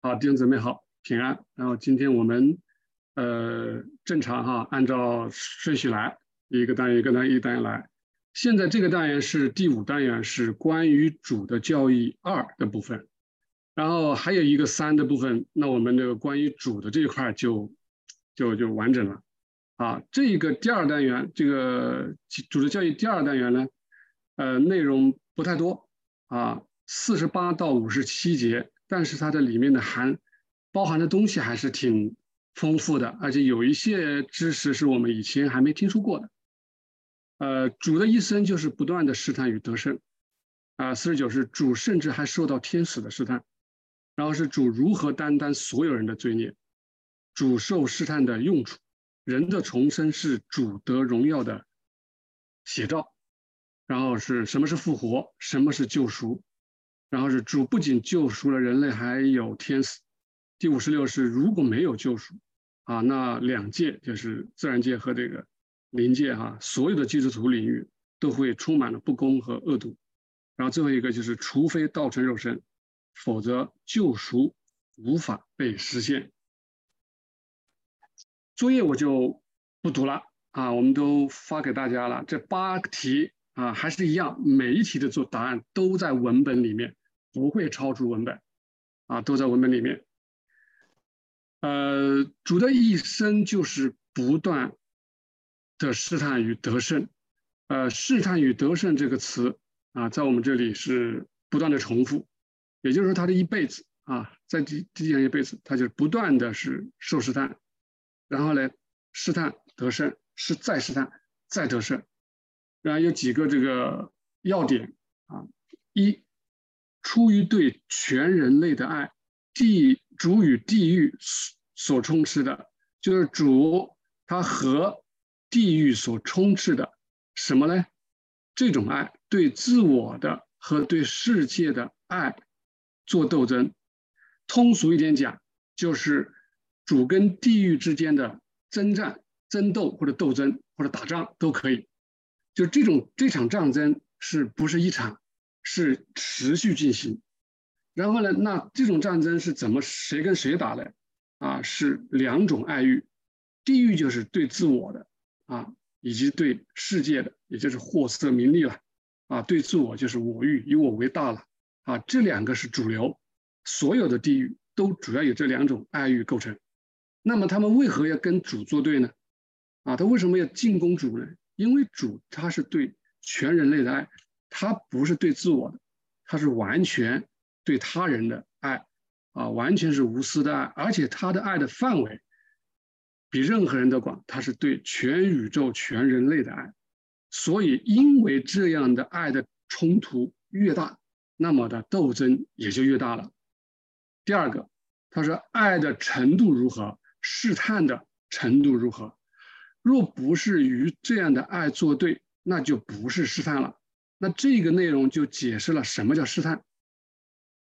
好，弟兄姊妹好，平安。然后今天我们呃正常哈，按照顺序来，一个单元一个单元一单元来。现在这个单元是第五单元，是关于主的教义二的部分。然后还有一个三的部分，那我们这个关于主的这一块就就就完整了。啊，这个第二单元，这个主的教义第二单元呢，呃，内容不太多啊，四十八到五十七节。但是它的里面的含包含的东西还是挺丰富的，而且有一些知识是我们以前还没听说过的。呃，主的一生就是不断的试探与得胜，啊，四十九是主甚至还受到天使的试探，然后是主如何担当所有人的罪孽，主受试探的用处，人的重生是主得荣耀的写照，然后是什么是复活，什么是救赎。然后是主不仅救赎了人类，还有天使。第五十六是如果没有救赎，啊，那两界就是自然界和这个灵界哈，所有的基督徒领域都会充满了不公和恶毒。然后最后一个就是，除非道成肉身，否则救赎无法被实现。作业我就不读了啊，我们都发给大家了。这八个题啊，还是一样，每一题的做答案都在文本里面。不会超出文本，啊，都在文本里面。呃，主的一生就是不断的试探与得胜。呃，试探与得胜这个词啊，在我们这里是不断的重复，也就是说，他的一辈子啊，在地地上一辈子，他就不断的是受试探，然后呢，试探得胜，是再试探再得胜。然后有几个这个要点啊，一。出于对全人类的爱，地主与地狱所充斥的，就是主他和地狱所充斥的什么呢？这种爱对自我的和对世界的爱做斗争。通俗一点讲，就是主跟地狱之间的征战、争斗或者斗争或者打仗都可以。就这种这场战争是不是一场？是持续进行，然后呢？那这种战争是怎么谁跟谁打的？啊，是两种爱欲，地狱就是对自我的啊，以及对世界的，也就是货色名利了啊。对自我就是我欲，以我为大了啊。这两个是主流，所有的地狱都主要有这两种爱欲构成。那么他们为何要跟主作对呢？啊，他为什么要进攻主呢？因为主他是对全人类的爱。他不是对自我的，他是完全对他人的爱，啊，完全是无私的爱，而且他的爱的范围比任何人都广，他是对全宇宙、全人类的爱。所以，因为这样的爱的冲突越大，那么的斗争也就越大了。第二个，他说爱的程度如何，试探的程度如何，若不是与这样的爱作对，那就不是试探了。那这个内容就解释了什么叫试探。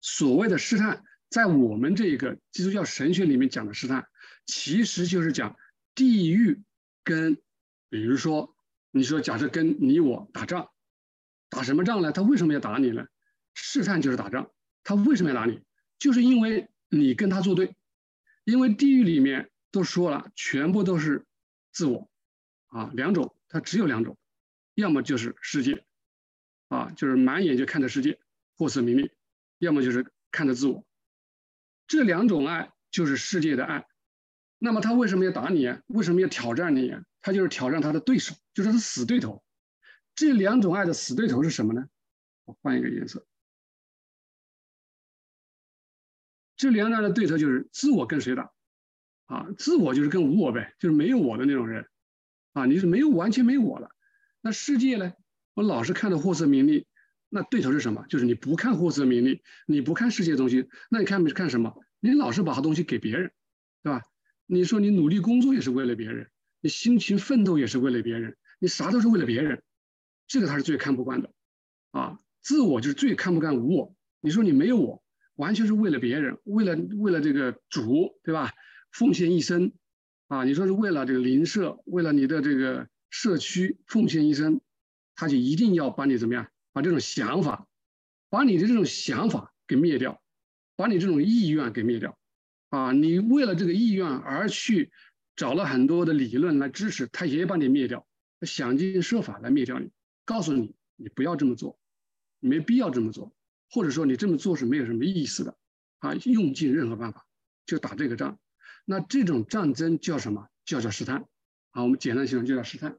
所谓的试探，在我们这个基督教神学里面讲的试探，其实就是讲地狱跟，比如说，你说假设跟你我打仗，打什么仗呢？他为什么要打你呢？试探就是打仗。他为什么要打你？就是因为你跟他作对。因为地狱里面都说了，全部都是自我，啊，两种，它只有两种，要么就是世界。啊，就是满眼就看着世界，货色名利，要么就是看着自我，这两种爱就是世界的爱。那么他为什么要打你啊？为什么要挑战你啊？他就是挑战他的对手，就是他死对头。这两种爱的死对头是什么呢？我换一个颜色。这两种爱的对头就是自我跟谁打？啊，自我就是跟无我呗，就是没有我的那种人。啊，你是没有完全没我了。那世界呢？我老是看到货色名利，那对头是什么？就是你不看货色名利，你不看世界东西，那你看没看什么？你老是把东西给别人，对吧？你说你努力工作也是为了别人，你辛勤奋斗也是为了别人，你啥都是为了别人，这个他是最看不惯的，啊，自我就是最看不惯无我。你说你没有我，完全是为了别人，为了为了这个主，对吧？奉献一生，啊，你说是为了这个邻舍，为了你的这个社区奉献一生。他就一定要把你怎么样？把这种想法，把你的这种想法给灭掉，把你这种意愿给灭掉，啊，你为了这个意愿而去找了很多的理论来支持，他也把你灭掉，想尽设法来灭掉你，告诉你你不要这么做，没必要这么做，或者说你这么做是没有什么意思的，啊，用尽任何办法就打这个仗，那这种战争叫什么？叫叫试探，啊，我们简单形容就叫试探。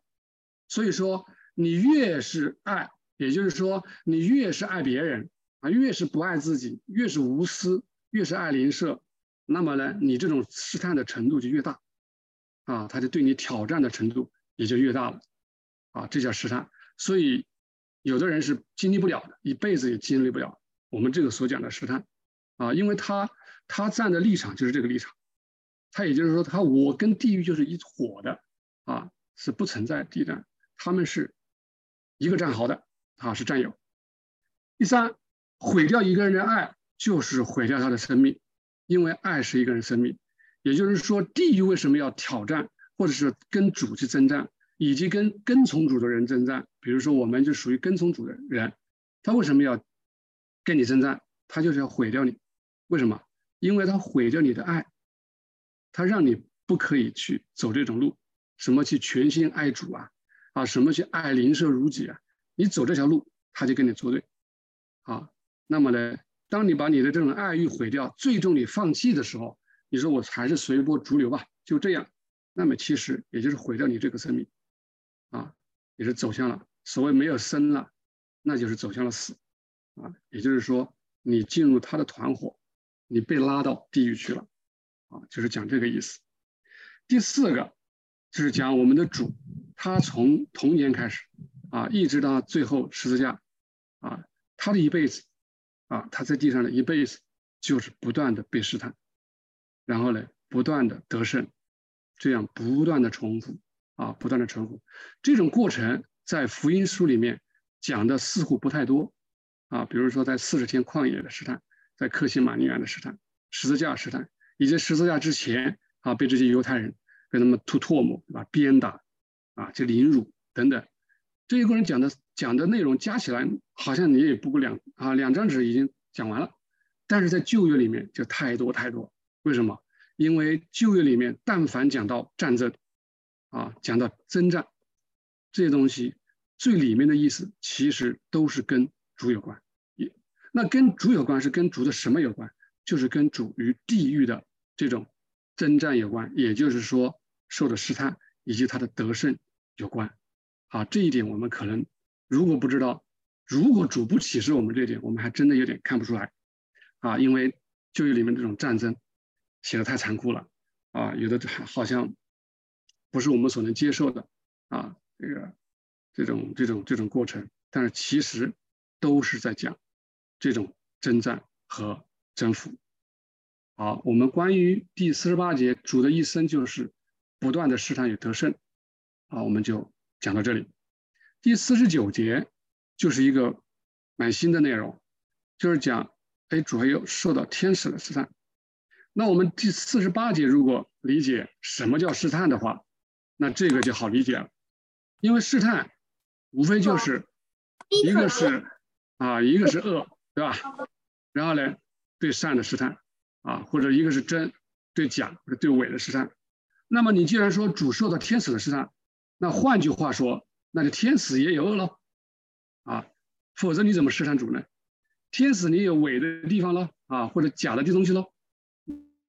所以说，你越是爱，也就是说，你越是爱别人。啊，越是不爱自己，越是无私，越是爱邻舍，那么呢，你这种试探的程度就越大，啊，他就对你挑战的程度也就越大了，啊，这叫试探。所以，有的人是经历不了的，一辈子也经历不了我们这个所讲的试探，啊，因为他他站的立场就是这个立场，他也就是说，他我跟地狱就是一伙的，啊，是不存在地战，他们是一个战壕的，啊，是战友。第三。毁掉一个人的爱，就是毁掉他的生命，因为爱是一个人生命。也就是说，地狱为什么要挑战，或者是跟主去征战，以及跟跟从主的人征战？比如说，我们就属于跟从主的人，他为什么要跟你征战？他就是要毁掉你。为什么？因为他毁掉你的爱，他让你不可以去走这种路，什么去全心爱主啊，啊，什么去爱邻舍如己啊？你走这条路，他就跟你作对，啊。那么呢，当你把你的这种爱欲毁掉，最终你放弃的时候，你说我还是随波逐流吧，就这样，那么其实也就是毁掉你这个生命，啊，也是走向了所谓没有生了，那就是走向了死，啊，也就是说你进入他的团伙，你被拉到地狱去了，啊，就是讲这个意思。第四个就是讲我们的主，他从童年开始，啊，一直到最后十字架，啊，他的一辈子。啊，他在地上的一辈子就是不断的被试探，然后呢，不断的得胜，这样不断的重复，啊，不断的重复，这种过程在福音书里面讲的似乎不太多，啊，比如说在四十天旷野的试探，在克西马尼园的试探，十字架试探，以及十字架之前啊，被这些犹太人给他们吐唾沫，对吧？鞭打，啊，就凌辱等等。这一个人讲的讲的内容加起来，好像你也不过两啊两张纸已经讲完了，但是在旧约里面就太多太多。为什么？因为旧约里面但凡讲到战争，啊，讲到征战这些东西，最里面的意思其实都是跟主有关。也那跟主有关是跟主的什么有关？就是跟主与地狱的这种征战有关，也就是说受的试探以及他的得胜有关。啊，这一点我们可能如果不知道，如果主不启示我们这一点，我们还真的有点看不出来。啊，因为就业里面这种战争写的太残酷了，啊，有的好像不是我们所能接受的，啊，这个这种这种这种过程，但是其实都是在讲这种征战和征服。好，我们关于第四十八节，主的一生就是不断的试探与得胜，啊，我们就。讲到这里，第四十九节就是一个蛮新的内容，就是讲，哎，主要有受到天使的试探。那我们第四十八节如果理解什么叫试探的话，那这个就好理解了，因为试探无非就是一个是啊，一个是恶，对吧？然后呢，对善的试探啊，或者一个是真对假或者对伪的试探。那么你既然说主受到天使的试探，那换句话说，那就天使也有恶喽，啊，否则你怎么试探主呢？天使你有伪的地方喽，啊，或者假的这东西喽，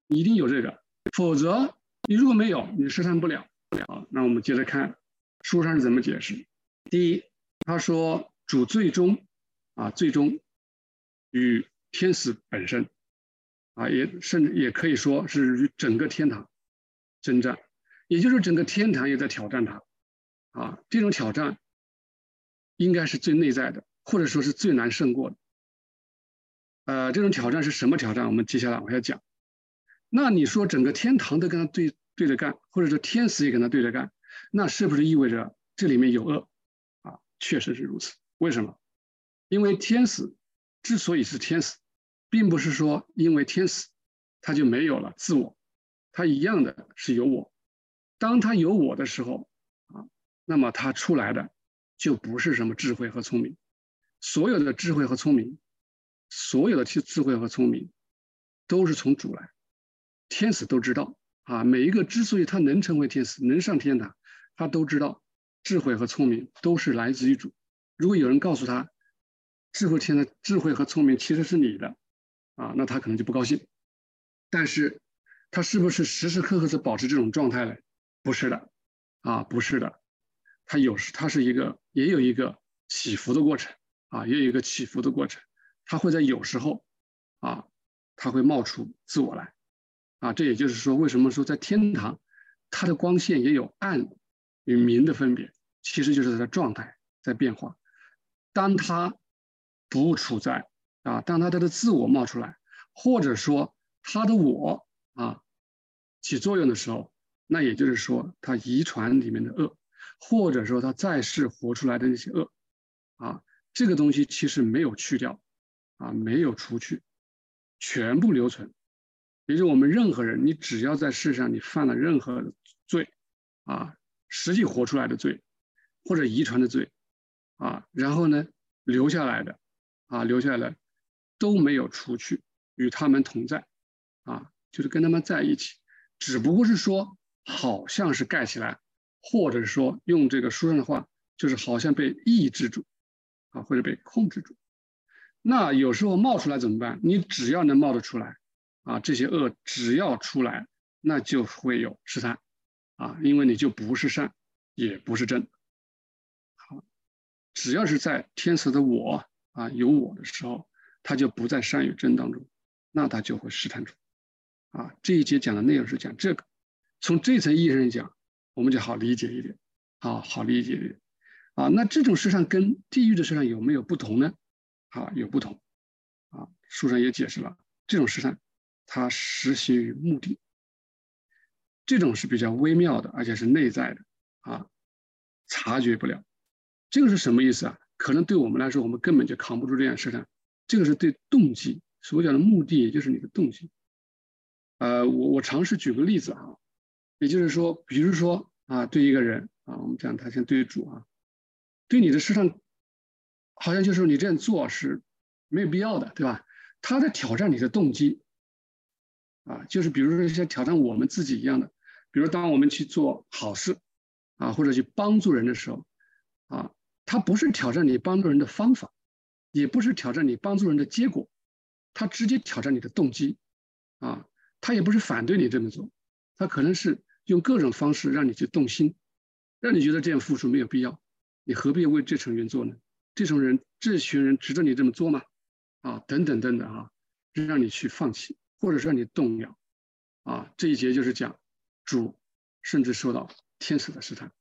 一定有这个，否则你如果没有，你试探不了。好，那我们接着看书上是怎么解释。第一，他说主最终啊，最终与天使本身啊，也甚至也可以说是与整个天堂征战，也就是整个天堂也在挑战他。啊，这种挑战应该是最内在的，或者说是最难胜过的。呃，这种挑战是什么挑战？我们接下来往下讲。那你说整个天堂都跟他对对着干，或者说天使也跟他对着干，那是不是意味着这里面有恶？啊，确实是如此。为什么？因为天使之所以是天使，并不是说因为天使他就没有了自我，他一样的是有我。当他有我的时候。那么他出来的就不是什么智慧和聪明，所有的智慧和聪明，所有的智智慧和聪明，都是从主来，天使都知道啊。每一个之所以他能成为天使，能上天堂，他都知道智慧和聪明都是来自于主。如果有人告诉他智慧天的智慧和聪明其实是你的啊，那他可能就不高兴。但是，他是不是时时刻刻是保持这种状态呢？不是的，啊，不是的，他有时他是一个也有一个起伏的过程啊，也有一个起伏的过程，他会在有时候啊。它会冒出自我来，啊，这也就是说，为什么说在天堂，它的光线也有暗与明的分别，其实就是它的状态在变化。当它不处在啊，当它它的自我冒出来，或者说它的我啊起作用的时候，那也就是说，它遗传里面的恶，或者说他在世活出来的那些恶，啊，这个东西其实没有去掉，啊，没有除去。全部留存，也就我们任何人，你只要在世上你犯了任何罪，啊，实际活出来的罪，或者遗传的罪，啊，然后呢留下来的，啊，留下来都没有除去，与他们同在，啊，就是跟他们在一起，只不过是说好像是盖起来，或者说用这个书上的话，就是好像被抑制住，啊，或者被控制住。那有时候冒出来怎么办？你只要能冒得出来，啊，这些恶只要出来，那就会有试探，啊，因为你就不是善，也不是正。好，只要是在天使的我啊有我的时候，他就不在善与正当中，那他就会试探出。啊，这一节讲的内容是讲这个，从这层意义上讲，我们就好理解一点，啊，好理解一点。啊，那这种试探跟地狱的试探有没有不同呢？啊，有不同，啊，书上也解释了，这种试探，它实行于目的，这种是比较微妙的，而且是内在的，啊，察觉不了，这个是什么意思啊？可能对我们来说，我们根本就扛不住这样试探，这个是对动机，所讲的目的，也就是你的动机。呃，我我尝试举个例子啊，也就是说，比如说啊，对一个人啊，我们讲他先对主啊，对你的试探。好像就是你这样做是没有必要的，对吧？他在挑战你的动机，啊，就是比如说像挑战我们自己一样的，比如当我们去做好事，啊，或者去帮助人的时候，啊，他不是挑战你帮助人的方法，也不是挑战你帮助人的结果，他直接挑战你的动机，啊，他也不是反对你这么做，他可能是用各种方式让你去动心，让你觉得这样付出没有必要，你何必为这层人做呢？这种人，这群人值得你这么做吗？啊，等等等等啊，让你去放弃，或者让你动摇，啊，这一节就是讲主甚至受到天使的试探，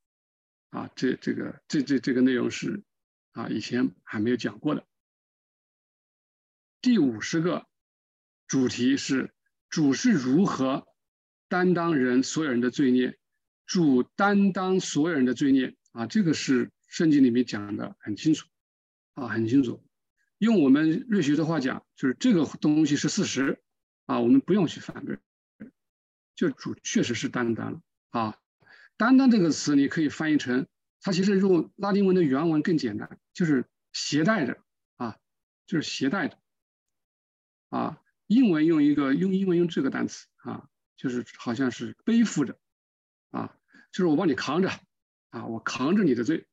啊，这这个这这这个内容是啊以前还没有讲过的。第五十个主题是主是如何担当人所有人的罪孽，主担当所有人的罪孽啊，这个是圣经里面讲的很清楚。啊，很清楚。用我们瑞学的话讲，就是这个东西是事实啊，我们不用去反对。就主确实是担当了啊，担当这个词你可以翻译成，它其实用拉丁文的原文更简单，就是携带着啊，就是携带着啊。英文用一个用英文用这个单词啊，就是好像是背负着啊，就是我帮你扛着啊，我扛着你的罪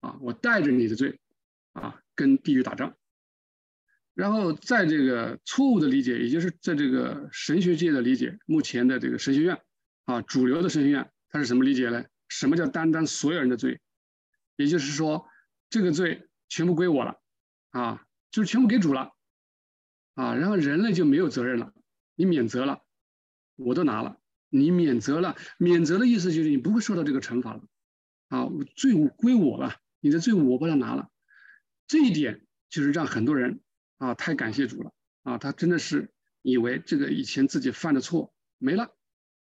啊，我带着你的罪。啊，跟地狱打仗，然后在这个错误的理解，也就是在这个神学界的理解，目前的这个神学院啊，主流的神学院，它是什么理解呢？什么叫担当所有人的罪？也就是说，这个罪全部归我了，啊，就是全部给主了，啊，然后人类就没有责任了，你免责了，我都拿了，你免责了，免责的意思就是你不会受到这个惩罚了，啊，罪归我了，你的罪我把它拿了。这一点就是让很多人啊太感谢主了啊，他真的是以为这个以前自己犯的错没了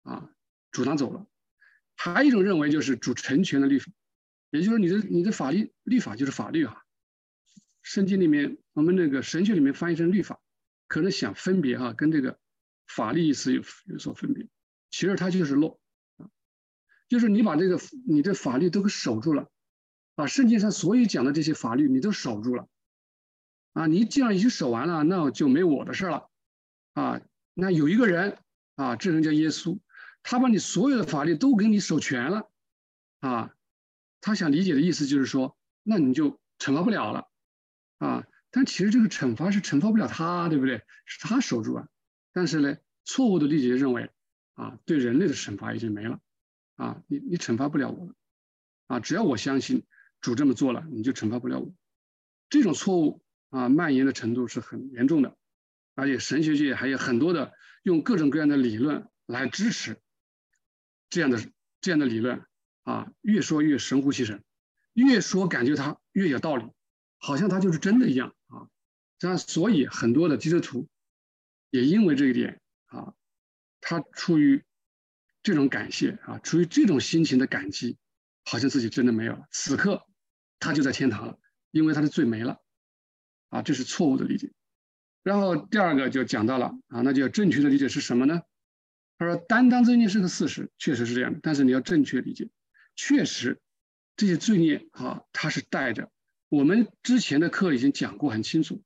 啊，主拿走了。还有一种认为就是主成全的律法，也就是你的你的法律律法就是法律啊。圣经里面我们那个神学里面翻译成律法，可能想分别哈，跟这个法律意思有有所分别。其实它就是落啊，就是你把这个你的法律都给守住了。把，圣经上所有讲的这些法律，你都守住了，啊，你既然已经守完了，那我就没我的事了，啊，那有一个人啊，这人叫耶稣，他把你所有的法律都给你守全了，啊，他想理解的意思就是说，那你就惩罚不了了，啊，但其实这个惩罚是惩罚不了他，对不对？是他守住啊。但是呢，错误的理解认为，啊，对人类的惩罚已经没了，啊，你你惩罚不了我了，啊，只要我相信主这么做了，你就惩罚不了我。这种错误啊，蔓延的程度是很严重的。而且神学界还有很多的用各种各样的理论来支持这样的这样的理论啊，越说越神乎其神，越说感觉它越有道理，好像它就是真的一样啊。这样，所以很多的基督徒也因为这一点啊，他出于这种感谢啊，出于这种心情的感激，好像自己真的没有了，此刻他就在天堂了，因为他的罪没了啊，这是错误的理解。然后第二个就讲到了啊，那就要正确的理解是什么呢？他说担当罪孽是个事实，确实是这样的。但是你要正确理解，确实这些罪孽啊，它是带着我们之前的课已经讲过很清楚，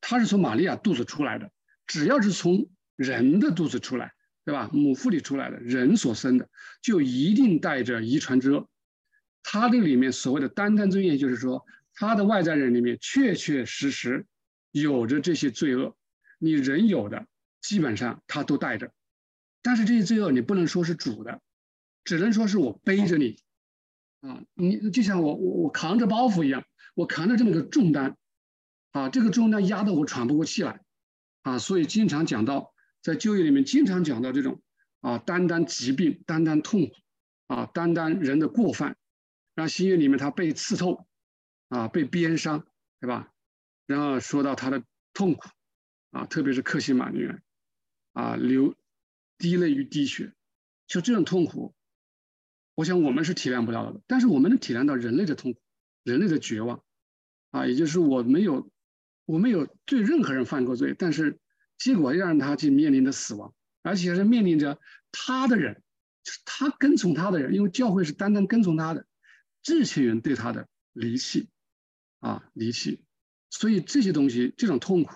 它是从玛利亚肚子出来的。只要是从人的肚子出来，对吧？母腹里出来的人所生的，就一定带着遗传之恶。他这里面所谓的担当罪业，就是说他的外在人里面确确实实。有着这些罪恶，你人有的基本上他都带着，但是这些罪恶你不能说是主的，只能说是我背着你，啊，你就像我我我扛着包袱一样，我扛着这么个重担，啊，这个重担压得我喘不过气来，啊，所以经常讲到在就业里面经常讲到这种啊，担当疾病，担当痛苦，啊，担当人的过犯，让新约里面他被刺透，啊，被鞭伤，对吧？然后说到他的痛苦，啊，特别是克西玛女人，啊，流滴泪与滴血，就这种痛苦，我想我们是体谅不了的。但是我们能体谅到人类的痛苦，人类的绝望，啊，也就是我没有，我没有对任何人犯过罪，但是结果让他去面临着死亡，而且是面临着他的人，就是他跟从他的人，因为教会是单单跟从他的这些人对他的离弃，啊，离弃。所以这些东西，这种痛苦，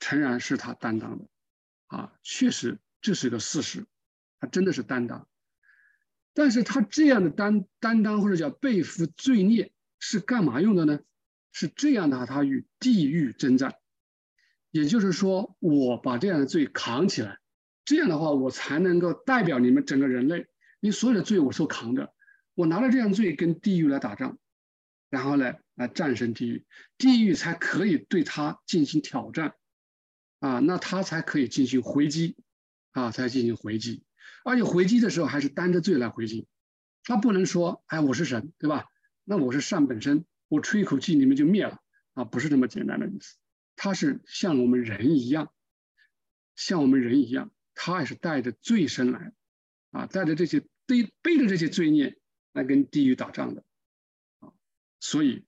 诚然是他担当的，啊，确实这是一个事实，他真的是担当。但是他这样的担担当或者叫背负罪孽是干嘛用的呢？是这样的，他与地狱征战，也就是说，我把这样的罪扛起来，这样的话，我才能够代表你们整个人类，你所有的罪我都扛着，我拿着这样的罪跟地狱来打仗。然后呢，来战胜地狱，地狱才可以对他进行挑战，啊，那他才可以进行回击，啊，才进行回击，而且回击的时候还是担着罪来回击，他不能说，哎，我是神，对吧？那我是善本身，我吹一口气你们就灭了，啊，不是这么简单的意思，他是像我们人一样，像我们人一样，他也是带着罪身来，啊，带着这些背背着这些罪孽来跟地狱打仗的。所以，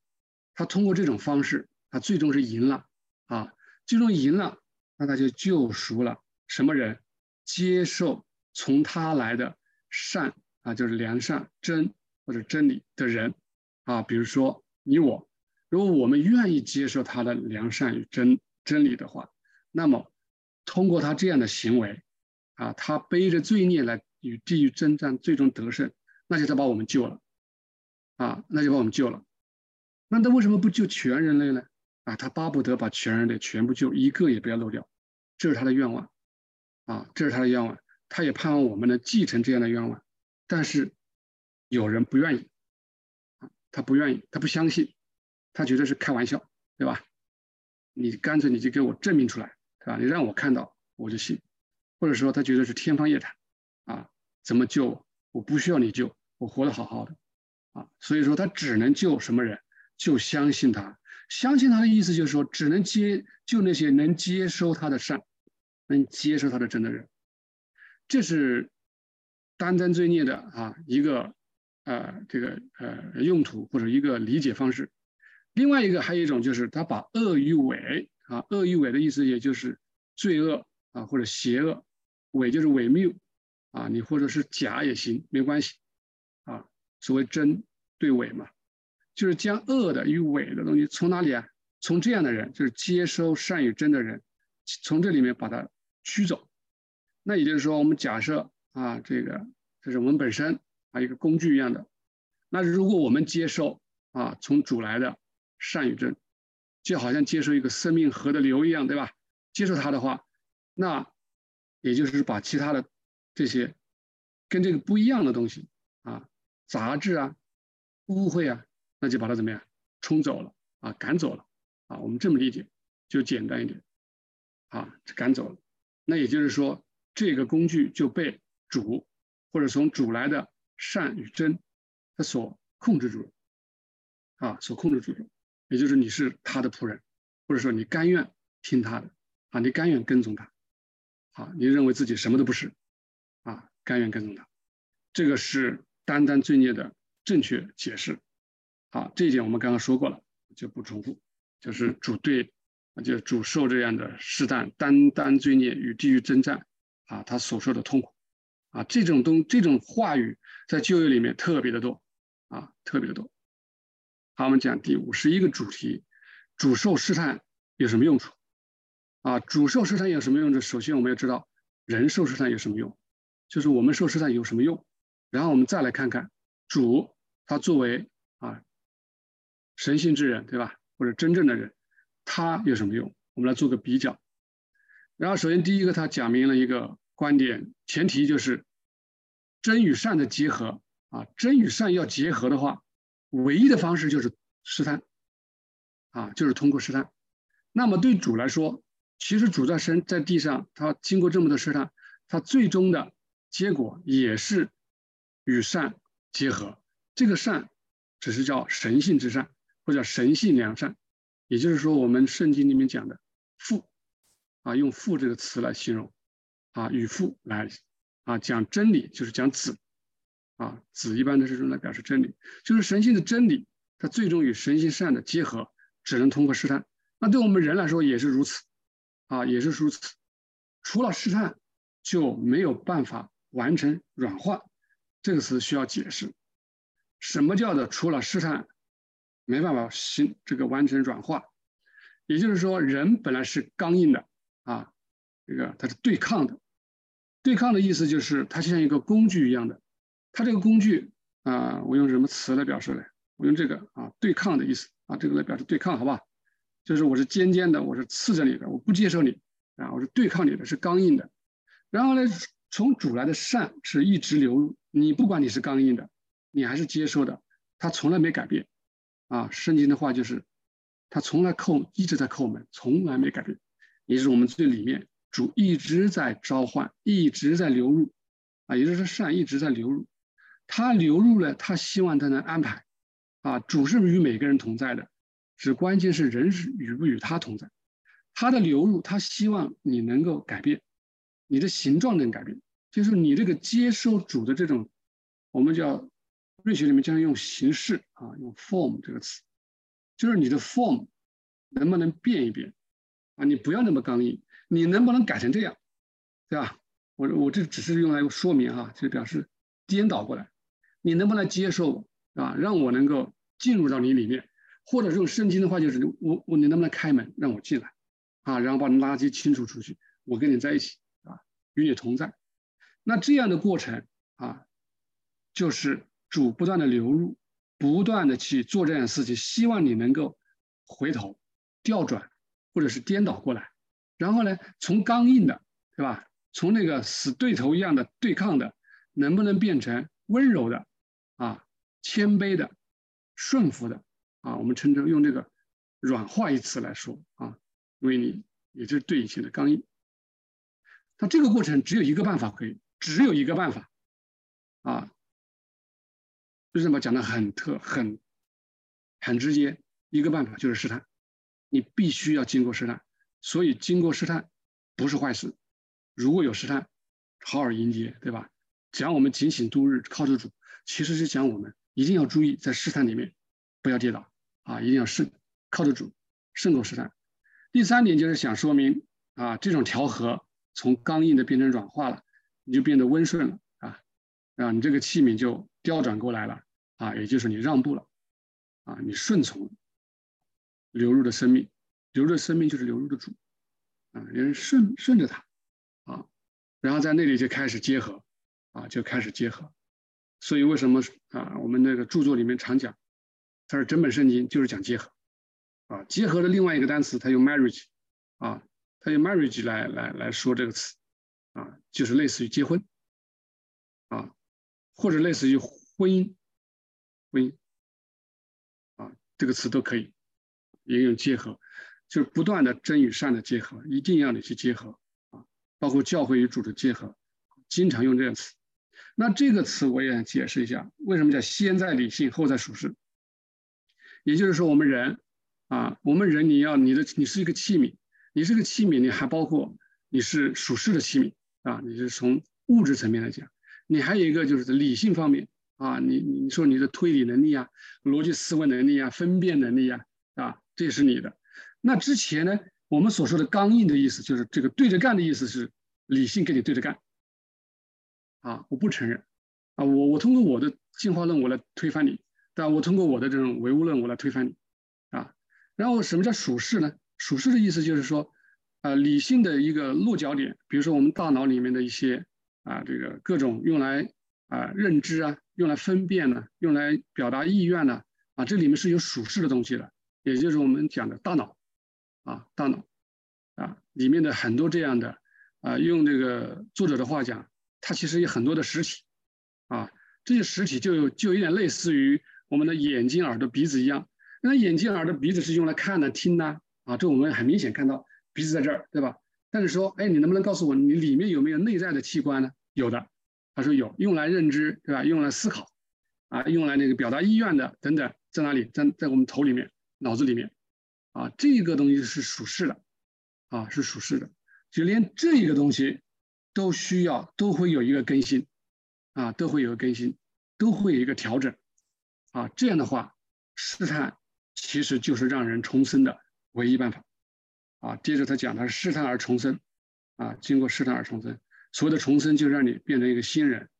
他通过这种方式，他最终是赢了啊！最终赢了，那他就救赎了什么人？接受从他来的善啊，就是良善、真或者真理的人啊。比如说你我，如果我们愿意接受他的良善与真真理的话，那么通过他这样的行为啊，他背着罪孽来与地狱征战，最终得胜，那就他把我们救了啊，那就把我们救了。那他为什么不救全人类呢？啊，他巴不得把全人类全部救，一个也不要漏掉，这是他的愿望，啊，这是他的愿望，他也盼望我们能继承这样的愿望。但是有人不愿意，他不愿意，他不相信，他觉得是开玩笑，对吧？你干脆你就给我证明出来，对吧？你让我看到我就信，或者说他觉得是天方夜谭，啊，怎么救我？不需要你救，我活得好好的，啊，所以说他只能救什么人？就相信他，相信他的意思就是说，只能接救那些能接收他的善，能接受他的真的人，这是担当罪孽的啊一个呃这个呃用途或者一个理解方式。另外一个还有一种就是他把恶与伪啊，恶与伪的意思也就是罪恶啊或者邪恶，伪就是伪谬啊，你或者是假也行，没关系啊，所谓真对伪嘛。就是将恶的与伪的东西从哪里啊？从这样的人，就是接收善与真的人，从这里面把它驱走那也就是说，我们假设啊，这个这是我们本身啊一个工具一样的。那如果我们接受啊从主来的善与真，就好像接受一个生命河的流一样，对吧？接受它的话，那也就是把其他的这些跟这个不一样的东西啊，杂质啊、污秽啊，那就把它怎么样冲走了啊，赶走了啊。我们这么理解就简单一点啊，赶走了。那也就是说，这个工具就被主或者从主来的善与真，他所控制住啊，所控制住了。也就是你是他的仆人，或者说你甘愿听他的啊，你甘愿跟踪他，啊，你认为自己什么都不是啊，甘愿跟踪他，这个是单单罪孽的正确解释。好，这一点我们刚刚说过了，就不重复，就是主对。就主受这样的试探，单单罪孽与地狱征战，啊，他所受的痛苦，啊，这种东这种话语在旧约里面特别的多，啊，特别的多。好，我们讲第五十一个主题，主受试探有什么用处？啊，主受试探有什么用处？首先我们要知道人受试探有什么用，就是我们受试探有什么用，然后我们再来看看主他作为啊神性之人，对吧？或者真正的人。他有什么用？我们来做个比较。然后，首先第一个，他讲明了一个观点，前提就是真与善的结合啊，真与善要结合的话，唯一的方式就是试探啊，就是通过试探。那么对主来说，其实主在身在地上，他经过这么多试探，他最终的结果也是与善结合。这个善只是叫神性之善，或者神性良善。也就是说，我们圣经里面讲的“父”，啊，用“父”这个词来形容，啊，与父来，啊，讲真理就是讲子，啊，子一般都是用来表示真理，就是神性的真理，它最终与神性善的结合，只能通过试探。那对我们人来说也是如此，啊，也是如此。除了试探，就没有办法完成软化。这个词需要解释，什么叫做除了试探？没办法形这个完成软化，也就是说，人本来是刚硬的啊，这个它是对抗的，对抗的意思就是它像一个工具一样的，它这个工具啊，我用什么词来表示呢？我用这个啊，对抗的意思啊，这个来表示对抗，好吧？就是我是尖尖的，我是刺着你的，我不接受你啊，我是对抗你的，是刚硬的。然后呢，从主来的善是一直流入你，不管你是刚硬的，你还是接受的，它从来没改变。啊，圣经的话就是，他从来叩，一直在叩门，从来没改变。也是我们最里面主一直在召唤，一直在流入，啊，也就是善一直在流入。他流入了，他希望他能安排。啊，主是与每个人同在的，只关键是人是与不与他同在。他的流入，他希望你能够改变，你的形状能改变，就是你这个接受主的这种，我们叫。瑞学里面经常用形式啊，用 form 这个词，就是你的 form 能不能变一变啊？你不要那么刚硬，你能不能改成这样，对吧？我我这只是用来说明哈，就表示颠倒过来，你能不能接受啊？让我能够进入到你里面，或者用圣经的话就是我我你能不能开门让我进来啊？然后把垃圾清除出去，我跟你在一起啊，与你同在。那这样的过程啊，就是。主不断的流入，不断的去做这样的事情，希望你能够回头、调转，或者是颠倒过来，然后呢，从刚硬的，对吧？从那个死对头一样的对抗的，能不能变成温柔的，啊，谦卑的，顺服的，啊，我们称之用这个软化一词来说啊，因为你也就是对以前的刚硬。那这个过程只有一个办法可以，只有一个办法，啊。为什么讲的很特很很直接？一个办法就是试探，你必须要经过试探，所以经过试探不是坏事。如果有试探，好好迎接，对吧？讲我们警醒度日，靠得主，其实是讲我们一定要注意在试探里面不要跌倒啊，一定要胜，靠得住，胜过试探。第三点就是想说明啊，这种调和从刚硬的变成软化了，你就变得温顺了啊，啊，你这个器皿就。调转过来了啊，也就是你让步了啊，你顺从流入的生命，流入的生命就是流入的主啊，人顺顺着他啊，然后在那里就开始结合，啊，就开始结合。所以为什么啊？我们那个著作里面常讲，它是整本圣经就是讲结合，啊，结合的另外一个单词，它用 marriage，啊，它用 marriage 来来来说这个词，啊，就是类似于结婚，啊，或者类似于婚姻，婚姻，啊，这个词都可以，也用结合，就是不断的真与善的结合，一定要你去结合，啊，包括教会与主的结合，经常用这个词。那这个词我也解释一下，为什么叫先在理性后在属实？也就是说，我们人啊，我们人你要你的你是一个器皿，你是个器皿，你还包括你是属实的器皿啊，你是从物质层面来讲，你还有一个就是理性方面啊，你你说你的推理能力啊、逻辑思维能力啊、分辨能力啊啊，这是你的。那之前呢，我们所说的刚硬的意思，就是这个对着干的意思是理性跟你对着干。啊，我不承认，啊，我我通过我的进化论我来推翻你，但？我通过我的这种唯物论我来推翻你，啊，然后什么叫属世呢？属世的意思就是说，啊，理性的一个落脚点，比如说我们大脑里面的一些啊，这个各种用来啊认知啊，用来分辨呢，用来表达意愿呢，啊，这里面是有属世的东西的，也就是我们讲的大脑，啊，大脑，啊，里面的很多这样的，啊，用这个作者的话讲。它其实有很多的实体，啊，这些实体就就有点类似于我们的眼睛、耳朵、鼻子一样。那眼睛、耳朵、鼻子是用来看的、听的，啊，这我们很明显看到鼻子在这儿，对吧？但是说，哎，你能不能告诉我，你里面有没有内在的器官呢？有的，他说有，用来认知，对吧？用来思考，啊，用来那个表达意愿的等等，在哪里？在在我们头里面、脑子里面，啊，这个东西是属实的，啊，是属实的，就连这个东西。都需要都会有一个更新，啊，都会有个更新，都会有一个调整，啊，这样的话，试探其实就是让人重生的唯一办法，啊，接着他讲他是试探而重生，啊，经过试探而重生，所谓的重生就让你变成一个新人，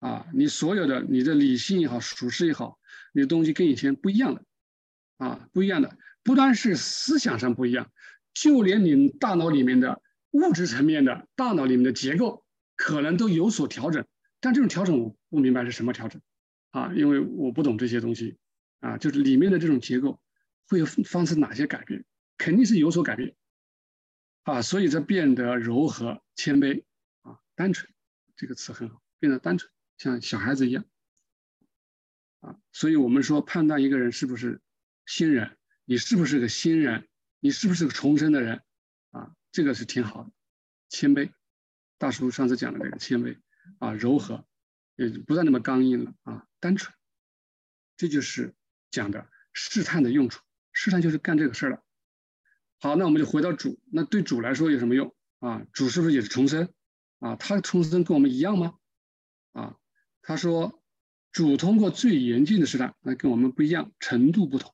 啊，你所有的你的理性也好，属实也好，你的东西跟以前不一样的，啊，不一样的，不单是思想上不一样，就连你大脑里面的。物质层面的大脑里面的结构可能都有所调整，但这种调整我不明白是什么调整，啊，因为我不懂这些东西，啊，就是里面的这种结构会发生哪些改变，肯定是有所改变，啊，所以它变得柔和、谦卑，啊，单纯，这个词很好，变得单纯，像小孩子一样，啊，所以我们说判断一个人是不是新人，你是不是个新人，你是不是个重生的人，啊。这个是挺好的，谦卑，大叔上次讲的这个谦卑啊，柔和，也不再那么刚硬了啊，单纯，这就是讲的试探的用处，试探就是干这个事儿了。好，那我们就回到主，那对主来说有什么用啊？主是不是也是重生啊？他重生跟我们一样吗？啊，他说主通过最严峻的试探，那跟我们不一样，程度不同。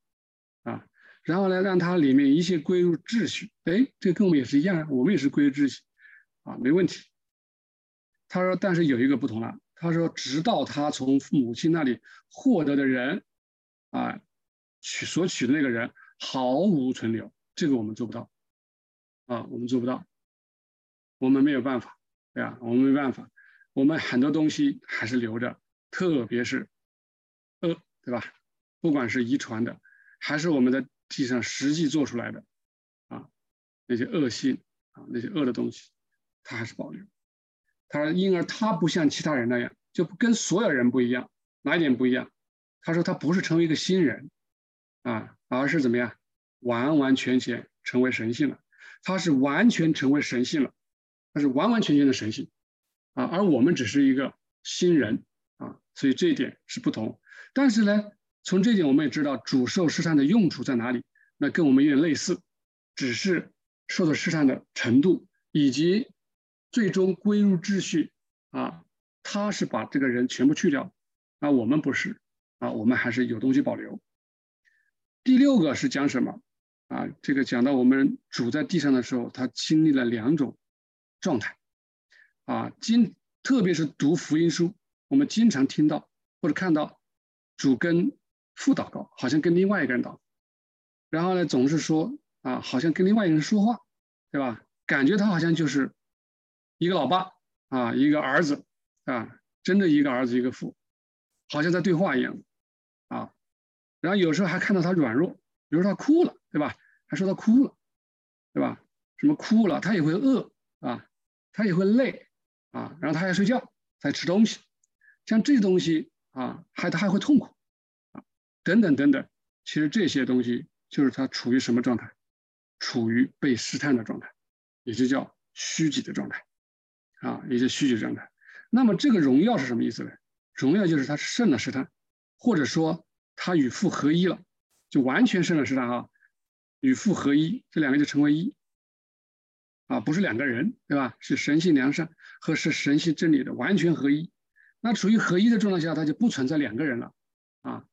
然后呢，让它里面一切归入秩序。哎，这跟我们也是一样，我们也是归入秩序，啊，没问题。他说，但是有一个不同了。他说，直到他从母亲那里获得的人，啊，取所取的那个人毫无存留，这个我们做不到，啊，我们做不到，我们没有办法，对吧？我们没办法，我们很多东西还是留着，特别是呃，对吧？不管是遗传的，还是我们的。际上实际做出来的，啊，那些恶性啊，那些恶的东西，他还是保留。他因而他不像其他人那样，就跟所有人不一样。哪一点不一样？他说他不是成为一个新人，啊，而是怎么样，完完全全成为神性了。他是完全成为神性了，他是完完全全的神性，啊，而我们只是一个新人，啊，所以这一点是不同。但是呢？从这点我们也知道主受试探的用处在哪里，那跟我们有点类似，只是受到试探的程度以及最终归入秩序啊，他是把这个人全部去掉，啊，我们不是啊，我们还是有东西保留。第六个是讲什么啊？这个讲到我们主在地上的时候，他经历了两种状态啊，经特别是读福音书，我们经常听到或者看到主跟父祷告，好像跟另外一个人祷，然后呢，总是说啊，好像跟另外一个人说话，对吧？感觉他好像就是一个老爸啊，一个儿子啊，真的一个儿子一个父，好像在对话一样啊。然后有时候还看到他软弱，比如说他哭了，对吧？还说他哭了，对吧？什么哭了，他也会饿啊，他也会累啊，然后他还睡觉，在吃东西，像这些东西啊，还他还会痛苦，等等等等。其实这些东西就是他处于什么状态？处于被试探的状态，也就叫虚己的状态啊，也就虚己状态。那么这个荣耀是什么意思呢？荣耀就是他胜了试探，或者说他与父合一了，就完全胜了试探啊，与父合一，这两个就成为一。啊，不是两个人，对吧？是神性良善和是神性真理的完全合一。那处于合一的状态下，它就不存在两个人了，啊，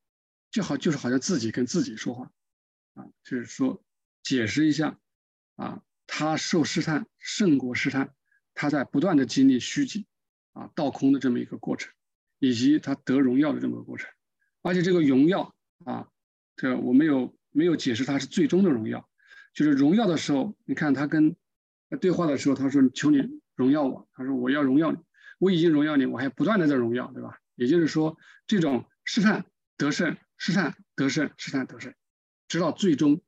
就好就是好像自己跟自己说话，啊，就是说解释一下，啊，他受试探胜过试探，他在不断的经历虚己，啊，倒空的这么一个过程，以及他得荣耀的这么个过程。而且这个荣耀啊，这我没有没有解释它是最终的荣耀，就是荣耀的时候，你看他跟。对话的时候，他说：“求你荣耀我。”他说：“我要荣耀你，我已经荣耀你，我还不断的在荣耀，对吧？”也就是说，这种试探得胜，试探得胜，试探得胜，直到最终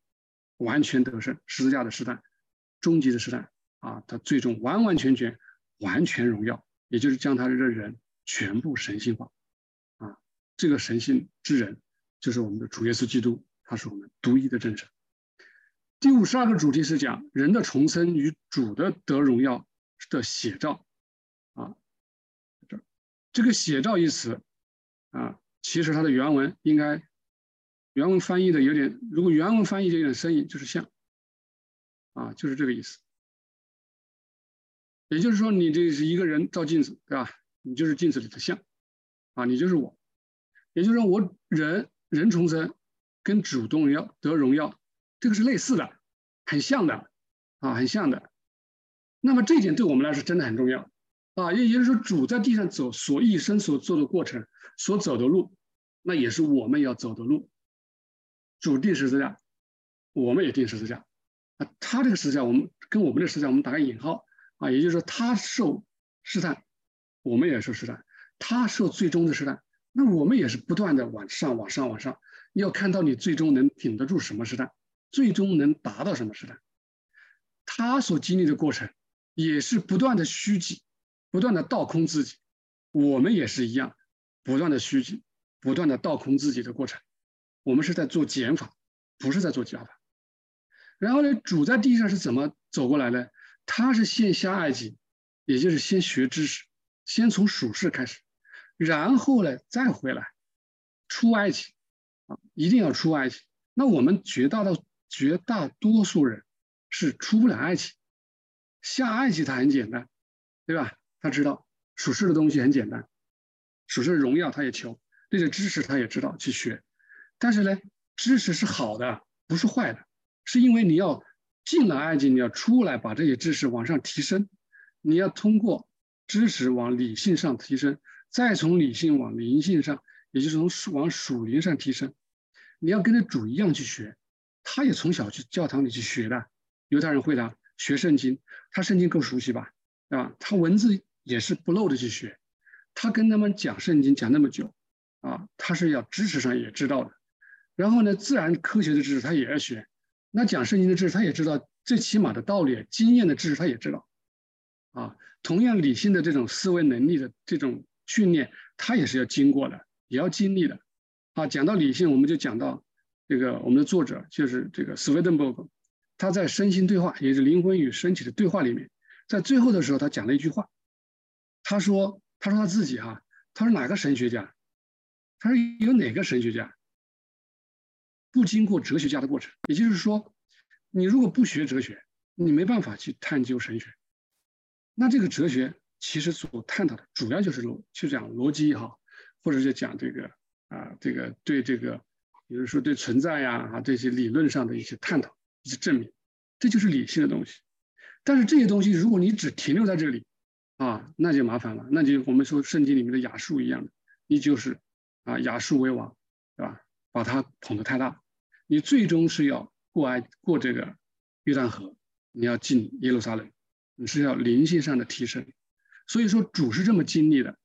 完全得胜，十字架的试探，终极的试探啊，他最终完完全全完全荣耀，也就是将他的人全部神性化啊。这个神性之人，就是我们的主耶稣基督，他是我们独一的真神。第五十二个主题是讲人的重生与主的得荣耀的写照，啊，这这个写照一词，啊，其实它的原文应该原文翻译的有点，如果原文翻译就有点生硬，就是像，啊，就是这个意思。也就是说，你这是一个人照镜子，对吧？你就是镜子里的像，啊，你就是我。也就是说，我人人重生跟主动要得荣耀。这个是类似的，很像的，啊，很像的。那么这一点对我们来说真的很重要，啊，也就是说，主在地上走所一生所做的过程，所走的路，那也是我们要走的路。主定十字架，我们也定十字架，啊，他这个十字架，我们跟我们的十字架，我们打个引号，啊，也就是说，他受试探，我们也受试探，他受最终的试探，那我们也是不断的往上，往上，往上，要看到你最终能顶得住什么试探。最终能达到什么试探？他所经历的过程也是不断的虚己，不断的倒空自己。我们也是一样，不断的虚己，不断的倒空自己的过程。我们是在做减法，不是在做加法。然后呢，主在地上是怎么走过来的？他是先下埃及，也就是先学知识，先从属世开始，然后呢再回来出埃及啊，一定要出埃及。那我们绝大多绝大多数人是出不了埃及，下埃及它很简单，对吧？他知道属世的东西很简单，属世的荣耀他也求，这些知识他也知道去学。但是呢，知识是好的，不是坏的，是因为你要进了埃及，你要出来把这些知识往上提升，你要通过知识往理性上提升，再从理性往灵性上，也就是从往属灵上提升，你要跟着主一样去学。他也从小去教堂里去学的，犹太人会的，学圣经，他圣经够熟悉吧？啊？他文字也是不漏的去学，他跟他们讲圣经讲那么久，啊，他是要知识上也知道的，然后呢，自然科学的知识他也要学，那讲圣经的知识他也知道，最起码的道理、经验的知识他也知道，啊，同样理性的这种思维能力的这种训练，他也是要经过的，也要经历的，啊，讲到理性，我们就讲到。这个我们的作者就是这个斯威登伯格，他在《身心对话》也是灵魂与身体的对话里面，在最后的时候，他讲了一句话，他说：“他说他自己哈，他说哪个神学家？他说有哪个神学家不经过哲学家的过程？也就是说，你如果不学哲学，你没办法去探究神学。那这个哲学其实所探讨的主要就是逻，就讲逻辑也好，或者是讲这个啊，这个对这个。”比如说对存在呀啊这些理论上的一些探讨、一些证明，这就是理性的东西。但是这些东西，如果你只停留在这里，啊，那就麻烦了。那就我们说圣经里面的亚述一样的，你就是啊亚述为王，对吧？把他捧得太大，你最终是要过爱过这个约旦河，你要进耶路撒冷，你是要灵性上的提升。所以说主是这么经历的，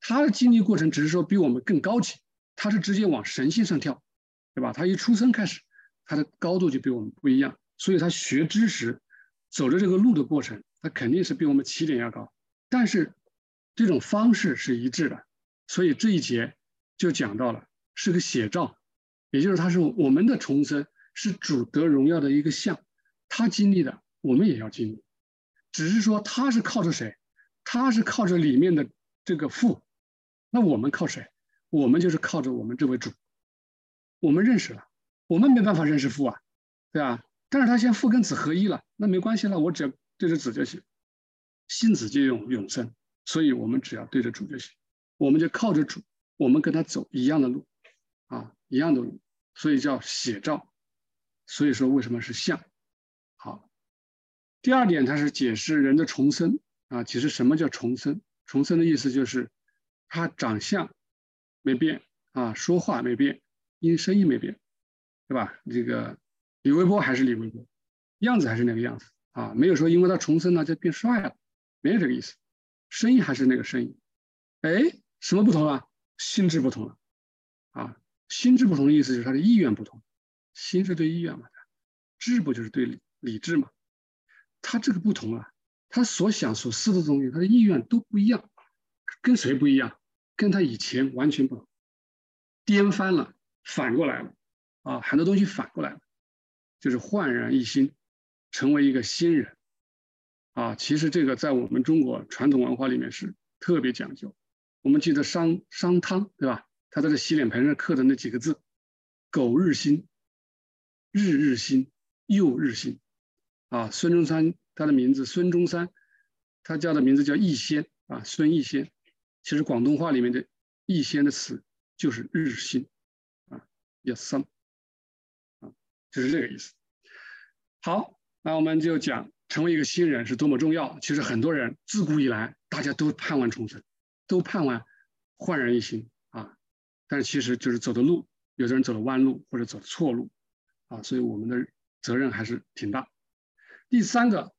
他的经历过程只是说比我们更高级，他是直接往神性上跳，对吧？他一出生开始，他的高度就比我们不一样，所以他学知识、走着这个路的过程，他肯定是比我们起点要高。但是这种方式是一致的，所以这一节就讲到了是个写照，也就是他是我们的重生，是主得荣耀的一个像，他经历的我们也要经历，只是说他是靠着谁，他是靠着里面的这个父，那我们靠谁？我们就是靠着我们这位主，我们认识了，我们没办法认识父啊，对吧？但是他现在父跟子合一了，那没关系了，我只要对着子就行，信子就永永生，所以我们只要对着主就行，我们就靠着主，我们跟他走一样的路，啊，一样的路，所以叫写照。所以说为什么是像？好，第二点，它是解释人的重生啊。其实什么叫重生？重生的意思就是他长相。没变啊，说话没变，因声音没变，对吧？这个李微波还是李微波，样子还是那个样子啊，没有说因为他重生了就变帅了，没有这个意思，声音还是那个声音。哎，什么不同啊？心智不同了啊，心智不同的意思就是他的意愿不同，心是对意愿嘛，智不就是对理智嘛？他这个不同啊，他所想所思的东西，他的意愿都不一样，跟谁不一样？跟他以前完全不同，颠翻了，反过来了，啊，很多东西反过来了，就是焕然一新，成为一个新人，啊，其实这个在我们中国传统文化里面是特别讲究。我们记得商商汤，对吧？他在这洗脸盆上刻的那几个字：“苟日新，日日新，又日新。”啊，孙中山他的名字孙中山，他叫的名字叫逸仙啊，孙逸仙。其实广东话里面的“逸仙”的词就是“日新”，啊，要生，啊，就是这个意思。好，那我们就讲成为一个新人是多么重要。其实很多人自古以来大家都盼望重生，都盼望焕然一新啊。但是其实就是走的路，有的人走了弯路或者走错路，啊，所以我们的责任还是挺大。第三个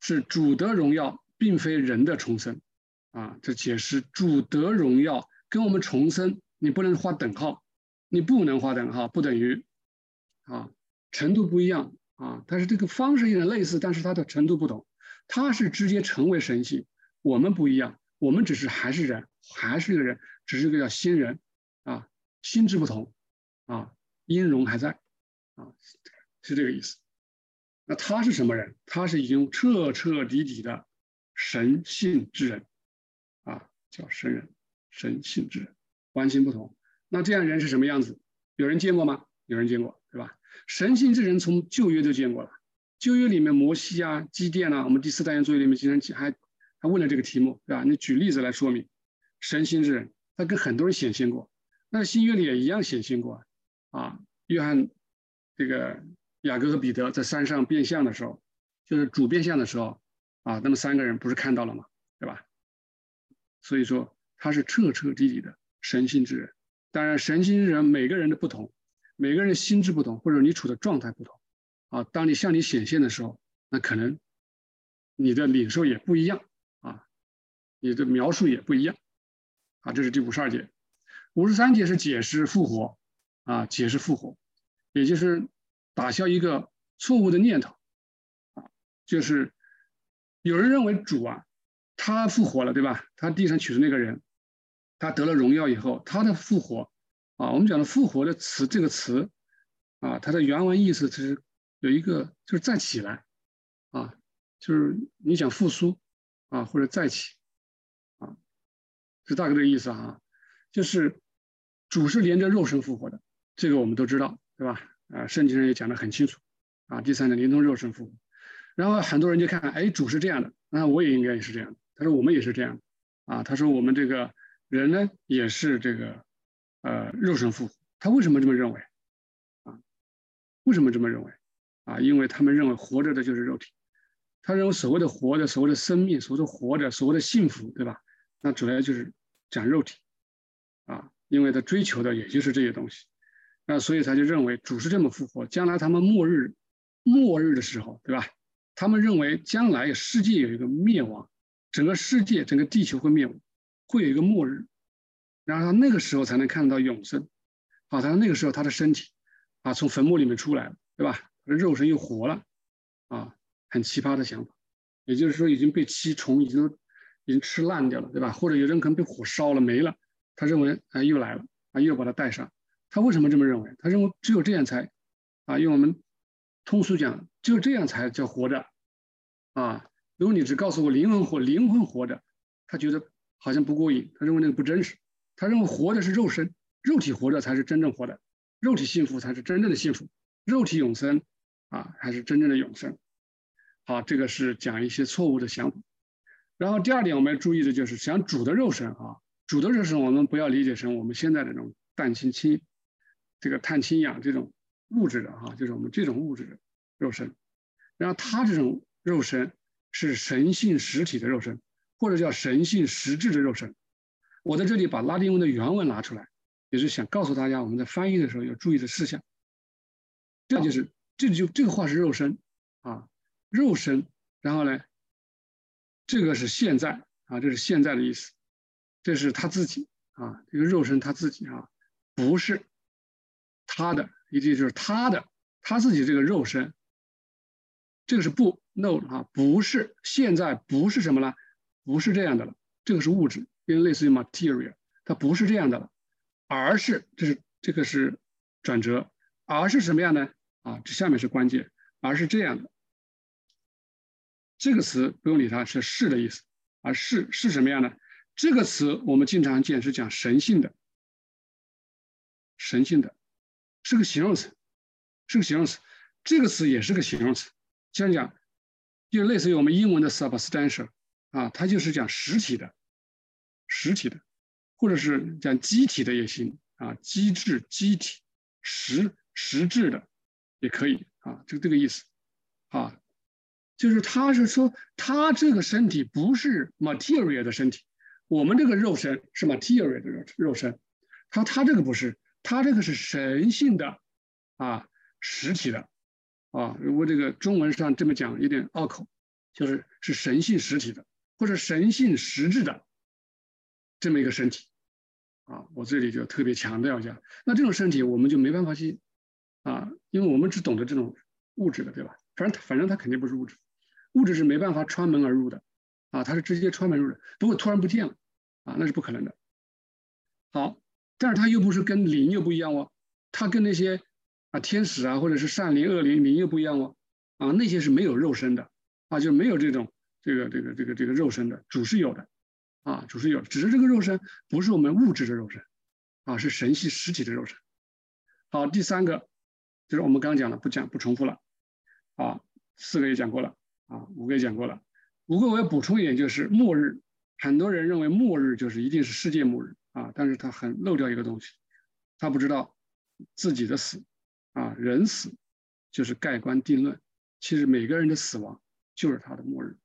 是主的荣耀，并非人的重生。啊，这解释主的荣耀跟我们重生，你不能画等号，你不能画等号，不等于，啊，程度不一样啊，但是这个方式有点类似，但是它的程度不同，它是直接成为神性，我们不一样，我们只是还是人，还是一个人，只是个叫新人，啊，心智不同，啊，音容还在，啊，是这个意思。那他是什么人？他是已经彻彻底底的神性之人。啊叫神人，神性之人，完全不同。那这样人是什么样子？有人见过吗？有人见过，神性之人从旧约就见过了。旧约里面摩西啊、基甸啊，我们第四单元作业里面经常还还问了这个题目，对吧？你举例子来说明神性之人，他跟很多人显现过。那新约里也一样显现过啊。约翰这个雅各和彼得在山上变相的时候，就是主变相的时候啊，那么三个人不是看到了吗？对吧？所以说他是彻彻底底的神性之人。当然，神性之人每个人的不同，每个人心智不同，或者你处的状态不同，啊，当你向你显现的时候，那可能你的领受也不一样啊，你的描述也不一样啊。这是第五十二节，五十三节是解释复活啊，解释复活，也就是打消一个错误的念头啊，就是有人认为主啊。他复活了，对吧？他地上取的那个人，他得了荣耀以后，他的复活啊，我们讲的复活的词，这个词啊，它的原文意思是有一个就是再起来啊，就是你想复苏啊，或者再起啊，是大概这个意思啊。就是主是连着肉身复活的，这个我们都知道，对吧？啊，圣经上也讲得很清楚啊。第三个连同肉身复活，然后很多人就看，哎，主是这样的，那我也应该也是这样的。他说：“我们也是这样，啊，他说我们这个人呢，也是这个，呃，肉身复活。他为什么这么认为？啊，为什么这么认为？啊，因为他们认为活着的就是肉体。他认为所谓的活着，所谓的生命，所谓的活着，所谓的幸福，对吧？那主要就是讲肉体，啊，因为他追求的也就是这些东西。那所以他就认为主是这么复活。将来他们末日，末日的时候，对吧？他们认为将来世界有一个灭亡。”整个世界、整个地球会灭亡，会有一个末日，然后他那个时候才能看到永生，啊，他那个时候他的身体啊从坟墓里面出来了，对吧？他的肉身又活了，啊，很奇葩的想法，也就是说已经被蛆虫已经已经吃烂掉了，对吧？或者有人可能被火烧了没了，他认为啊又来了，啊又把它带上，他为什么这么认为？他认为只有这样才，啊，用我们通俗讲，只有这样才叫活着，啊，如果你只告诉我灵魂活灵魂活着，他觉得好像不过瘾，他认为那个不真实，他认为活的是肉身，肉体活着才是真正活的，肉体幸福才是真正的幸福，肉体永生。啊，才是真正的永生。好，这个是讲一些错误的想法。然后第二点，我们要注意的就是想主的肉身啊，主的肉身，我们不要理解成我们现在的这种氮氢氢，这个碳氢氧这种物质的哈，就是我们这种物质的肉身。然后它这种肉身是神性实体的肉身，或者叫神性实质的肉身。我在这里把拉丁文的原文拿出来，也是想告诉大家我们在翻译的时候要注意的事项。这就是。这就这个话是肉身啊，肉身，然后呢，这个是现在啊，这是现在的意思，这是他自己啊，这个肉身他自己啊，不是他的，一定就是他的，他自己这个肉身，这个是不 no 啊，不是现在不是什么了，不是这样的了，这个是物质，因为类似于 material，它不是这样的了，而是这是这个是转折，而是什么样呢？啊，这下面是关键，而是这样的。这个词不用理它，是“是”的意思，而“是”是什么样的？这个词我们经常见是讲神性的，神性的，是个形容词，是个形容词。这个词也是个形容词，这样讲，就类似于我们英文的 substantial 啊，它就是讲实体的，实体的，或者是讲机体的也行啊，机制、机体、实实质的。也可以啊，就这个意思，啊，就是他是说他这个身体不是 material 的身体，我们这个肉身是 material 的肉肉身，他他这个不是，他这个是神性的啊，实体的啊，如果这个中文上这么讲有点拗口，就是是神性实体的或者神性实质的这么一个身体啊，我这里就特别强调一下，那这种身体我们就没办法去。啊，因为我们只懂得这种物质的，对吧？反正反正它肯定不是物质，物质是没办法穿门而入的，啊，它是直接穿门入的，不会突然不见了，啊，那是不可能的。好，但是它又不是跟灵又不一样哦，它跟那些啊天使啊或者是善灵恶灵灵又不一样哦，啊，那些是没有肉身的，啊，就没有这种这个这个这个这个肉身的，主是有的，啊，主是有，只是这个肉身不是我们物质的肉身，啊，是神系实体的肉身。好，第三个。就是我们刚讲了，不讲不重复了，啊，四个也讲过了，啊，五个也讲过了，五个我要补充一点，就是末日，很多人认为末日就是一定是世界末日啊，但是他很漏掉一个东西，他不知道自己的死，啊，人死就是盖棺定论，其实每个人的死亡就是他的末日，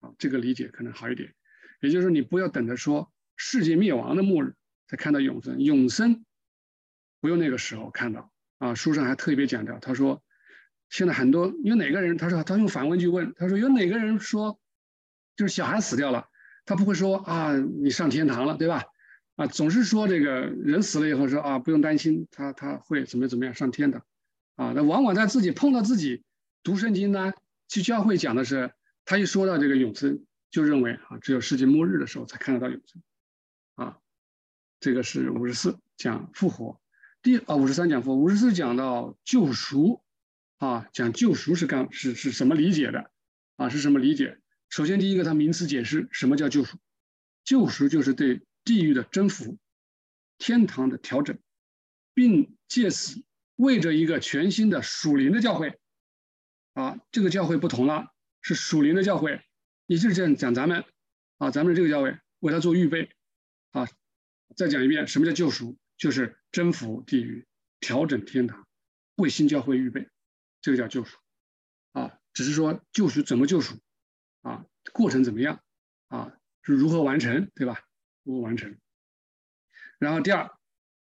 啊，这个理解可能好一点，也就是说你不要等着说世界灭亡的末日才看到永生，永生不用那个时候看到。啊，书上还特别讲到，他说，现在很多有哪个人，他说他用反问句问，他说有哪个人说，就是小孩死掉了，他不会说啊，你上天堂了，对吧？啊，总是说这个人死了以后说啊，不用担心，他他会怎么怎么样上天的，啊，那往往在自己碰到自己读圣经呢，去教会讲的是，他一说到这个永生，就认为啊，只有世界末日的时候才看得到永生，啊，这个是五十四讲复活。第啊五十三讲复五十四讲到救赎，啊讲救赎是干是是什么理解的，啊是什么理解？首先第一个，它名词解释什么叫救赎？救赎就是对地狱的征服，天堂的调整，并借此为着一个全新的属灵的教会，啊这个教会不同了，是属灵的教会，也就是这样讲咱们，啊咱们这个教会为他做预备，啊再讲一遍什么叫救赎？就是征服地狱，调整天堂，为新教会预备，这个叫救赎，啊，只是说救赎怎么救赎，啊，过程怎么样，啊，是如何完成，对吧？如何完成？然后第二，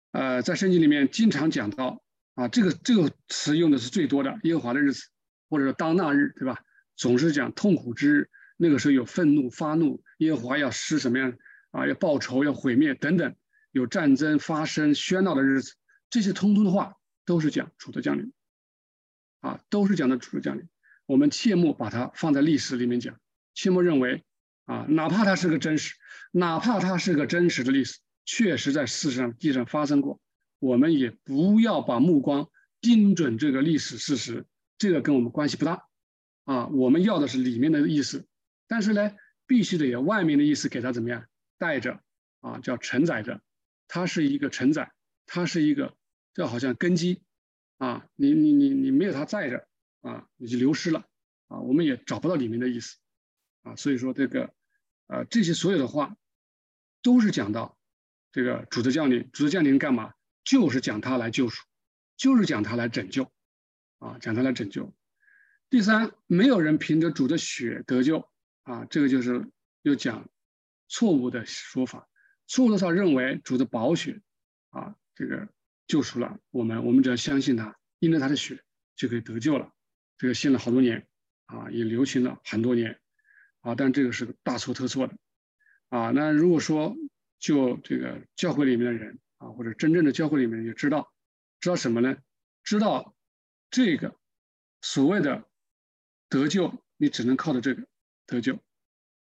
呃，在圣经里面经常讲到，啊，这个这个词用的是最多的，耶和华的日子，或者说当那日，对吧？总是讲痛苦之日、那个时候有愤怒、发怒，耶和华要施什么样啊？要报仇、要毁灭等等，有战争发生、喧闹的日子，这些通通的话都是讲主的降临，啊，都是讲的主的降临。我们切莫把它放在历史里面讲，切莫认为啊，哪怕它是个真实，哪怕它是个真实的历史，确实在世上地上发生过，我们也不要把目光盯准这个历史事实，这个跟我们关系不大。啊，我们要的是里面的意思，但是呢，必须得有外面的意思给它怎么样带着啊，叫承载着，它是一个承载，它是一个，就好像根基啊，你你你你没有它在着啊，你就流失了啊，我们也找不到里面的意思啊，所以说这个呃这些所有的话都是讲到这个主的降临，主的降临干嘛？就是讲他来救赎，就是讲他来拯救啊，讲他来拯救。第三，没有人凭着主的血得救啊，这个就是又讲错误的说法。错误的说认为主的宝血啊，这个救赎了我们，我们只要相信他，因着他的血就可以得救了。这个信了好多年啊，也流行了很多年啊，但这个是大错特错的啊。那如果说就这个教会里面的人啊，或者真正的教会里面也知道，知道什么呢？知道这个所谓的。得救，你只能靠着这个得救，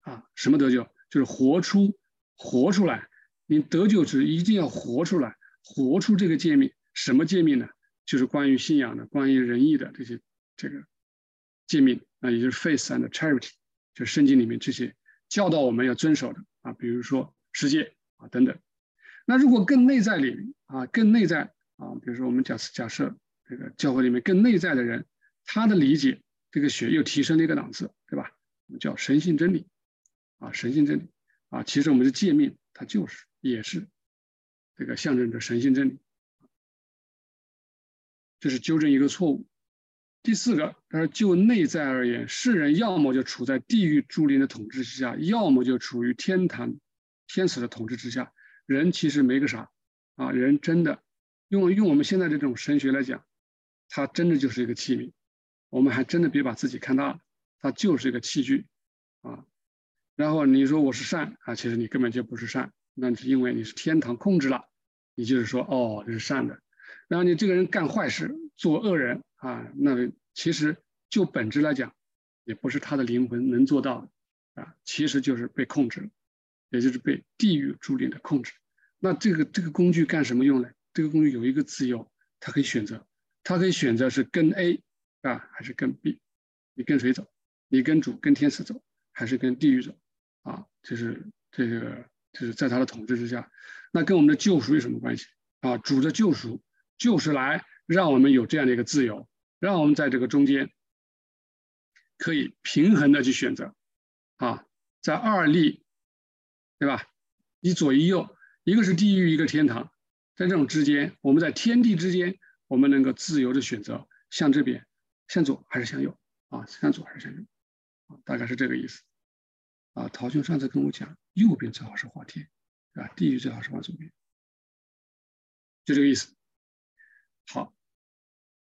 啊，什么得救？就是活出，活出来。你得救是一定要活出来，活出这个诫命。什么诫命呢？就是关于信仰的，关于仁义的这些这个诫命啊，也就是 faith and charity，就圣经里面这些教导我们要遵守的啊，比如说世界啊等等。那如果更内在里啊，更内在啊，比如说我们假假设这个教会里面更内在的人，他的理解。这个血又提升了一个档次，对吧？叫神性真理，啊，神性真理，啊，其实我们的诫命它就是也是这个象征着神性真理，这是纠正一个错误。第四个，他说就内在而言，世人要么就处在地狱诸灵的统治之下，要么就处于天堂天使的统治之下。人其实没个啥，啊，人真的用用我们现在这种神学来讲，他真的就是一个器皿。我们还真的别把自己看大了，它就是一个器具，啊，然后你说我是善啊，其实你根本就不是善，那是因为你是天堂控制了，你就是说哦这是善的，然后你这个人干坏事做恶人啊，那其实就本质来讲，也不是他的灵魂能做到的啊，其实就是被控制了，也就是被地狱注定的控制。那这个这个工具干什么用呢？这个工具有一个自由，它可以选择，它可以选择是跟 A。啊，还是跟 B，你跟谁走？你跟主、跟天使走，还是跟地狱走？啊，就是这个，就是在他的统治之下，那跟我们的救赎有什么关系？啊，主的救赎就是来让我们有这样的一个自由，让我们在这个中间可以平衡的去选择，啊，在二力，对吧？一左一右，一个是地狱，一个天堂，在这种之间，我们在天地之间，我们能够自由的选择向这边。向左还是向右啊？向左还是向右？大概是这个意思啊。陶兄上次跟我讲，右边最好是画天啊，地狱最好是往左边，就这个意思。好，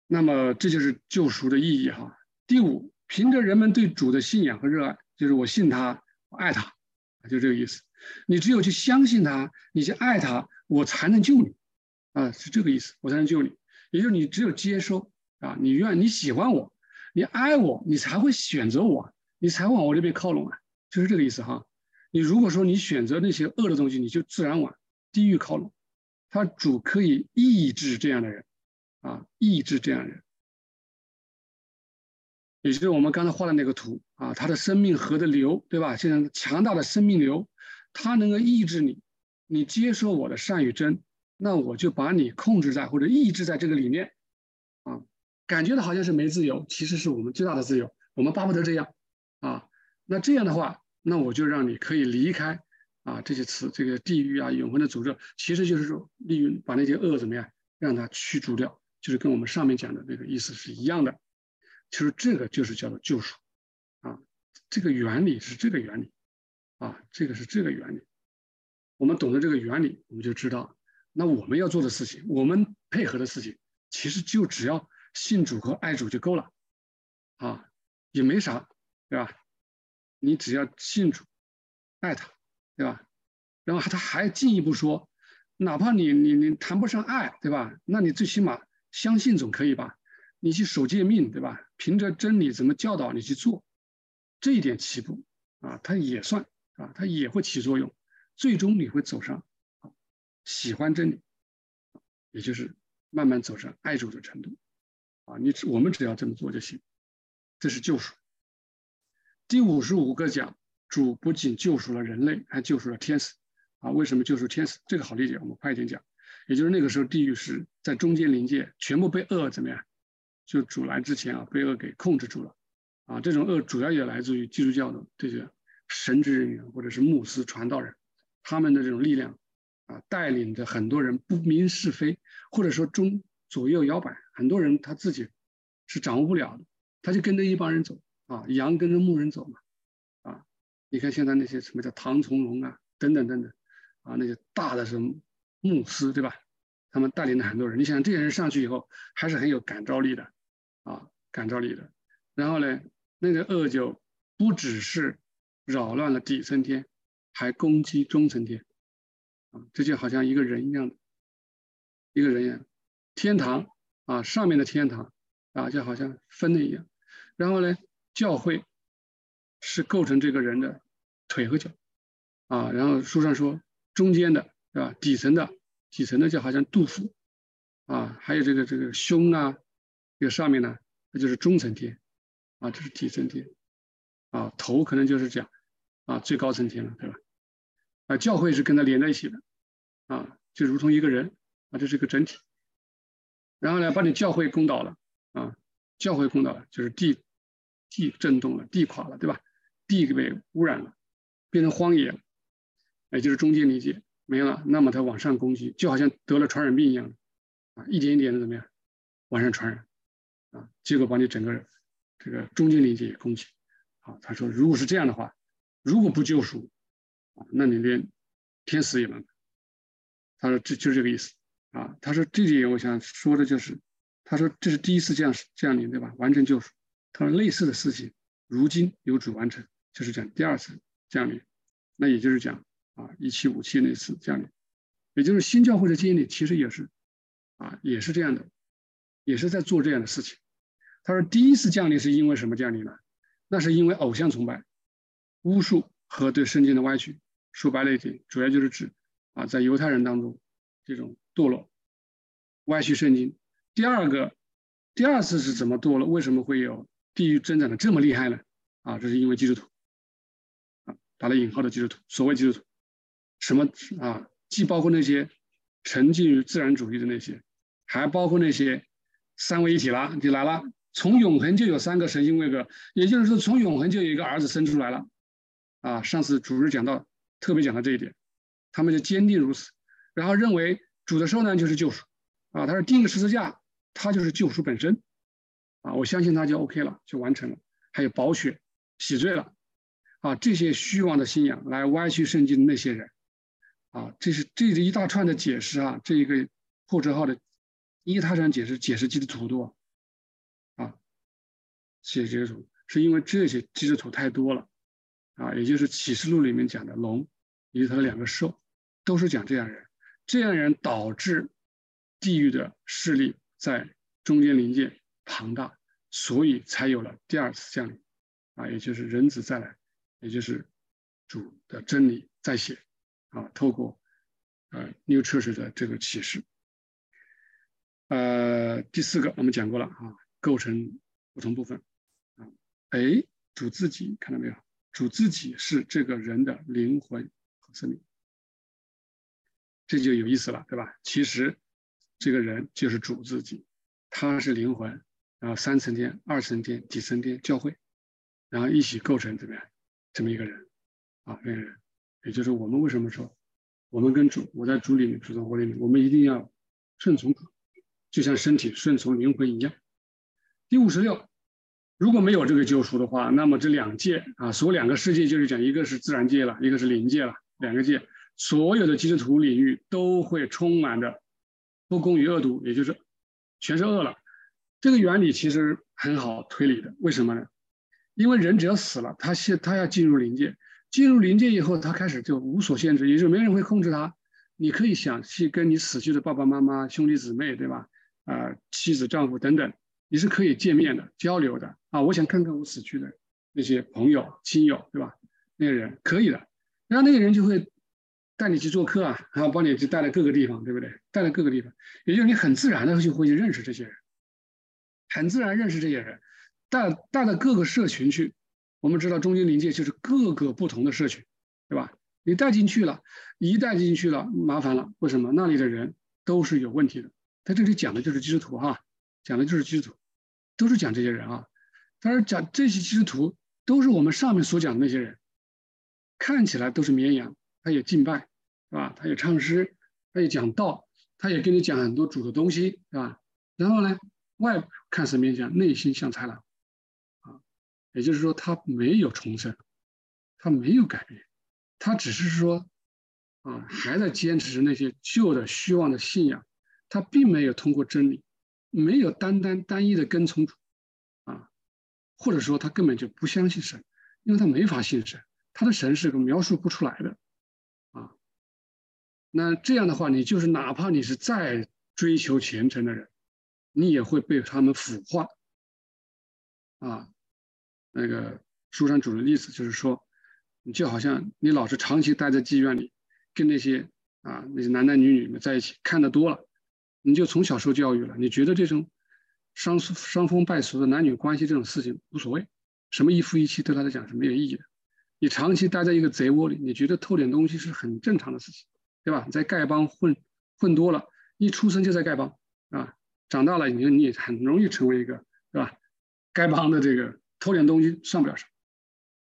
那么这就是救赎的意义哈。第五，凭着人们对主的信仰和热爱，就是我信他，我爱他，就这个意思。你只有去相信他，你去爱他，我才能救你啊，是这个意思，我才能救你。也就是你只有接收。啊，你愿你喜欢我，你爱我，你才会选择我，你才往我这边靠拢啊，就是这个意思哈。你如果说你选择那些恶的东西，你就自然往地狱靠拢。他主可以抑制这样的人，啊，抑制这样的人，也就是我们刚才画的那个图啊，他的生命河的流，对吧？现在强大的生命流，它能够抑制你，你接受我的善与真，那我就把你控制在或者抑制在这个里面，啊。感觉的好像是没自由，其实是我们最大的自由。我们巴不得这样，啊，那这样的话，那我就让你可以离开啊这些词，这个地狱啊、永恒的诅咒，其实就是说利用把那些恶怎么样，让它驱逐掉，就是跟我们上面讲的那个意思是一样的。其实这个就是叫做救赎，啊，这个原理是这个原理，啊，这个是这个原理。我们懂得这个原理，我们就知道，那我们要做的事情，我们配合的事情，其实就只要。信主和爱主就够了，啊，也没啥，对吧？你只要信主，爱他，对吧？然后他还进一步说，哪怕你你你谈不上爱，对吧？那你最起码相信总可以吧？你去守诫命，对吧？凭着真理怎么教导你去做，这一点起步啊，它也算啊，它也会起作用，最终你会走上喜欢真理，也就是慢慢走上爱主的程度啊。你只我们只要这么做就行，这是救赎。第五十五个讲，主不仅救赎了人类，还救赎了天使啊。为什么救赎天使？这个好理解，我们快一点讲。也就是那个时候，地狱是在中间临界，全部被恶怎么样？就主来之前啊，被恶给控制住了，啊，这种恶主要也来自于基督教的这些神职人员或者是牧师、传道人，他们的这种力量，啊，带领着很多人不明是非，或者说中左右摇摆，很多人他自己是掌握不了的，他就跟着一帮人走，啊，羊跟着牧人走嘛，啊，你看现在那些什么叫唐从容啊，等等等等，啊，那些大的什么牧师，对吧？他们带领了很多人，你想这些人上去以后，还是很有感召力的。啊，感召力的，然后呢，那个恶就不只是扰乱了底层天，还攻击中层天，啊，这就好像一个人一样的，一个人一样，天堂啊，上面的天堂啊，就好像分的一样，然后呢，教会是构成这个人的腿和脚，啊，然后书上说中间的，是吧？底层的，底层的就好像杜甫，啊，还有这个这个胸啊。这个上面呢，那就是中层天，啊，这是底层天，啊，头可能就是讲，啊，最高层天了，对吧？啊，教会是跟它连在一起的，啊，就如同一个人，啊，这是个整体。然后呢，把你教会攻倒了，啊，教会攻倒了，就是地地震动了，地垮了，对吧？地被污染了，变成荒野了，也就是中间理解没了，那么它往上攻击，就好像得了传染病一样，啊，一点一点的怎么样，往上传染。啊，结果把你整个这个中间理解攻击。好，他说，如果是这样的话，如果不救赎，啊，那你连天使也能。他说，这就是这个意思。啊，他说这点我想说的就是，他说这是第一次降降临，对吧？完成救赎。他说类似的事情，如今由主完成，就是讲第二次降临。那也就是讲啊，一七五七那次降临，也就是新教会的建立，其实也是啊，也是这样的。也是在做这样的事情。他说，第一次降临是因为什么降临呢？那是因为偶像崇拜、巫术和对圣经的歪曲。说白了一点，主要就是指啊，在犹太人当中这种堕落、歪曲圣经。第二个，第二次是怎么堕落？为什么会有地狱增长的这么厉害呢？啊，这是因为基督徒啊，打了引号的基督徒，所谓基督徒，什么啊？既包括那些沉浸于自然主义的那些，还包括那些。三位一体了，你来了。从永恒就有三个神性位格，也就是说，从永恒就有一个儿子生出来了。啊，上次主日讲到，特别讲到这一点，他们就坚定如此，然后认为主的受难就是救赎。啊，他说钉个十字架，他就是救赎本身。啊，我相信他就 OK 了，就完成了。还有宝血洗罪了。啊，这些虚妄的信仰来歪曲圣经的那些人，啊，这是这是一大串的解释啊，这一个破折号的。一他这样解释，解释基督徒多啊，写基督徒是因为这些基督徒太多了啊，也就是启示录里面讲的龙以及他的两个兽，都是讲这样人，这样人导致地狱的势力在中间临界庞大，所以才有了第二次降临啊，也就是人子再来，也就是主的真理再写啊，透过呃 New Church 的这个启示。呃，第四个我们讲过了啊，构成不同部分啊。哎，主自己看到没有？主自己是这个人的灵魂和生命，这就有意思了，对吧？其实这个人就是主自己，他是灵魂，然后三层天、二层天、底层天教会，然后一起构成怎么样？这么一个人啊，这个人，也就是我们为什么说我们跟主，我在主里面，主在我里面，我们一定要顺从主。就像身体顺从灵魂一样。第五十六，如果没有这个救赎的话，那么这两界啊，所两个世界就是讲，一个是自然界了，一个是灵界了，两个界，所有的基督徒领域都会充满着不公与恶毒，也就是全是恶了。这个原理其实很好推理的，为什么呢？因为人只要死了，他现他要进入灵界，进入灵界以后，他开始就无所限制，也就没人会控制他。你可以想去跟你死去的爸爸妈妈、兄弟姊妹，对吧？啊，妻子、丈夫等等，你是可以见面的、交流的啊。我想看看我死去的那些朋友、亲友，对吧？那个人可以的，然后那个人就会带你去做客啊，然后帮你去带到各个地方，对不对？带到各个地方，也就是你很自然的就会去认识这些人，很自然认识这些人，带带到各个社群去。我们知道中间临界就是各个不同的社群，对吧？你带进去了，一带进去了，麻烦了。为什么？那里的人都是有问题的。他这里讲的就是基督徒哈，讲的就是基督徒，都是讲这些人啊。他是讲这些基督徒都是我们上面所讲的那些人，看起来都是绵羊，他也敬拜，是吧？他也唱诗，他也讲道，他也跟你讲很多主的东西，是吧？然后呢，外看是绵羊，内心像豺狼，啊，也就是说他没有重生，他没有改变。他只是说，啊，还在坚持那些旧的虚妄的信仰，他并没有通过真理，没有单单单一的跟从主，啊，或者说他根本就不相信神，因为他没法信神，他的神是个描述不出来的，啊，那这样的话，你就是哪怕你是再追求虔诚的人，你也会被他们腐化，啊，那个书上举的例子就是说。你就好像你老是长期待在妓院里，跟那些啊那些男男女女们在一起，看得多了，你就从小受教育了。你觉得这种伤伤风败俗的男女关系这种事情无所谓，什么一夫一妻对他来讲是没有意义的。你长期待在一个贼窝里，你觉得偷点东西是很正常的事情，对吧？在丐帮混混多了，一出生就在丐帮啊，长大了你说你也很容易成为一个，对吧？丐帮的这个偷点东西算不了什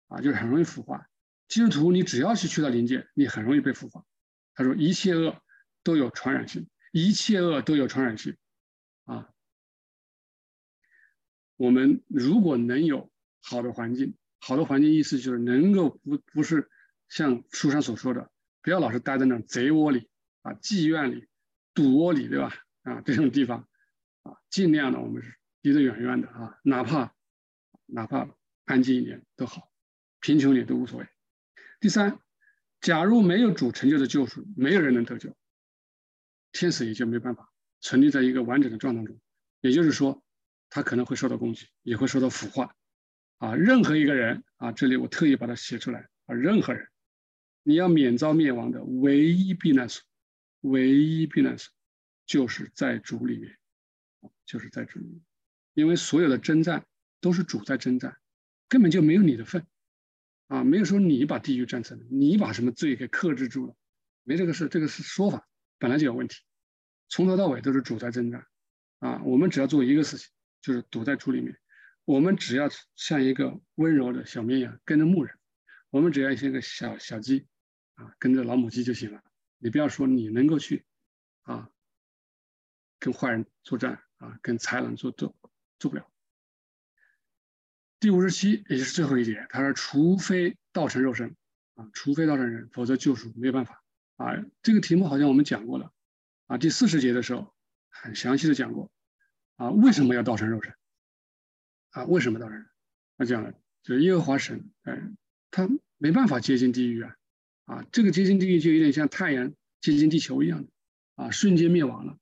么，啊，就是很容易腐化。基督徒，你只要是去到临界，你很容易被腐化。他说，一切恶都有传染性，一切恶都有传染性。啊，我们如果能有好的环境，好的环境意思就是能够不不是像书上所说的，不要老是待在那贼窝里啊、妓院里、赌窝里，对吧？啊，这种地方啊，尽量的我们是离得远远的啊，哪怕哪怕安静一点都好，贫穷点都无所谓。第三，假如没有主成就的救赎，没有人能得救，天使也就没办法存立在一个完整的状态中。也就是说，他可能会受到攻击，也会受到腐化。啊，任何一个人啊，这里我特意把它写出来啊，任何人，你要免遭灭亡的唯一避难所，唯一避难所，就是在主里面，就是在主里，因为所有的征战都是主在征战，根本就没有你的份。啊，没有说你把地狱战胜了，你把什么罪给克制住了，没这个事，这个是说法，本来就有问题，从头到尾都是主在征战，啊，我们只要做一个事情，就是躲在主里面，我们只要像一个温柔的小绵羊跟着牧人，我们只要像一个小小鸡，啊，跟着老母鸡就行了，你不要说你能够去，啊，跟坏人作战，啊，跟才能做做做不了。第五十七，也就是最后一节，他说：“除非道成肉身，啊，除非道成人，否则救赎没有办法。”啊，这个题目好像我们讲过了，啊，第四十节的时候很详细的讲过，啊，为什么要道成肉身？啊，为什么道成人？他讲了，就是耶和华神，嗯，他没办法接近地狱啊，啊，这个接近地狱就有点像太阳接近地球一样的，啊，瞬间灭亡了。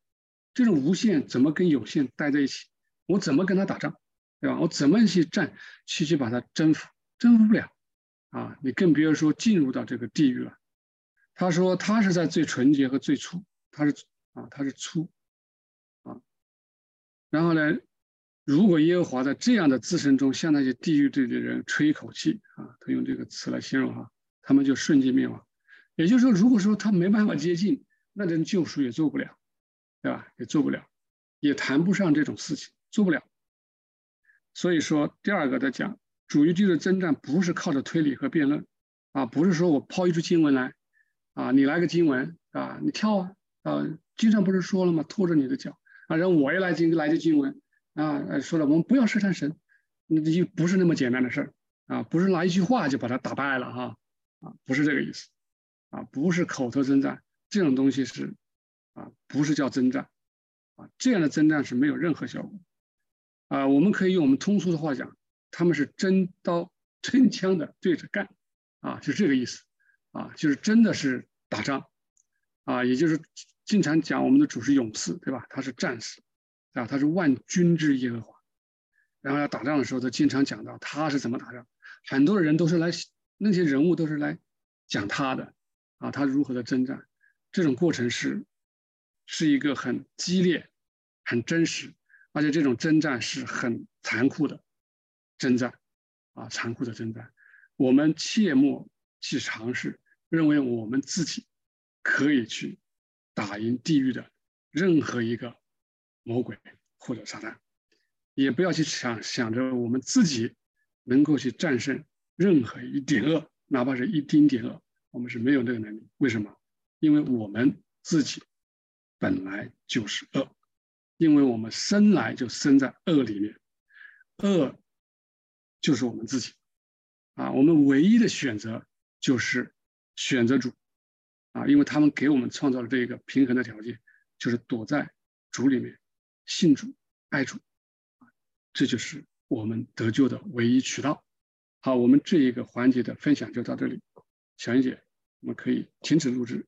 这种无限怎么跟有限待在一起？我怎么跟他打仗？对吧？我怎么去战，去去把它征服？征服不了啊！你更别说进入到这个地狱了。他说他是在最纯洁和最初，他是啊，他是初啊。然后呢，如果耶和华在这样的自身中向那些地狱里的人吹一口气啊，他用这个词来形容哈，他们就瞬间灭亡。也就是说，如果说他没办法接近，那人救赎也做不了，对吧？也做不了，也谈不上这种事情，做不了。所以说，第二个在讲主与地的征战，不是靠着推理和辩论，啊，不是说我抛一句经文来，啊，你来个经文，啊，你跳啊，啊，经上不是说了吗？拖着你的脚，啊，然后我也来经来句经文，啊，说了我们不要试探神，那就不是那么简单的事儿，啊，不是拿一句话就把他打败了哈，啊，不是这个意思，啊，不是口头征战，这种东西是，啊，不是叫征战，啊，这样的征战是没有任何效果。啊，我们可以用我们通俗的话讲，他们是真刀真枪的对着干，啊，就这个意思，啊，就是真的是打仗，啊，也就是经常讲我们的主是勇士，对吧？他是战士，啊，他是万军之耶和华。然后要打仗的时候，他经常讲到他是怎么打仗，很多人都是来那些人物都是来讲他的，啊，他如何的征战，这种过程是是一个很激烈、很真实，而且这种征战是很残酷的征战，啊，残酷的征战，我们切莫去尝试，认为我们自己可以去打赢地狱的任何一个魔鬼或者撒旦。也不要去想想着我们自己能够去战胜任何一点恶，哪怕是一丁点恶，我们是没有这个能力。为什么？因为我们自己本来就是恶，因为我们生来就生在恶里面，恶就是我们自己啊。我们唯一的选择就是选择主啊，因为他们给我们创造了这个平衡的条件，就是躲在主里面，信主、爱主啊。这就是我们得救的唯一渠道。好，我们这一个环节的分享就到这里，小英姐，我们可以停止录制。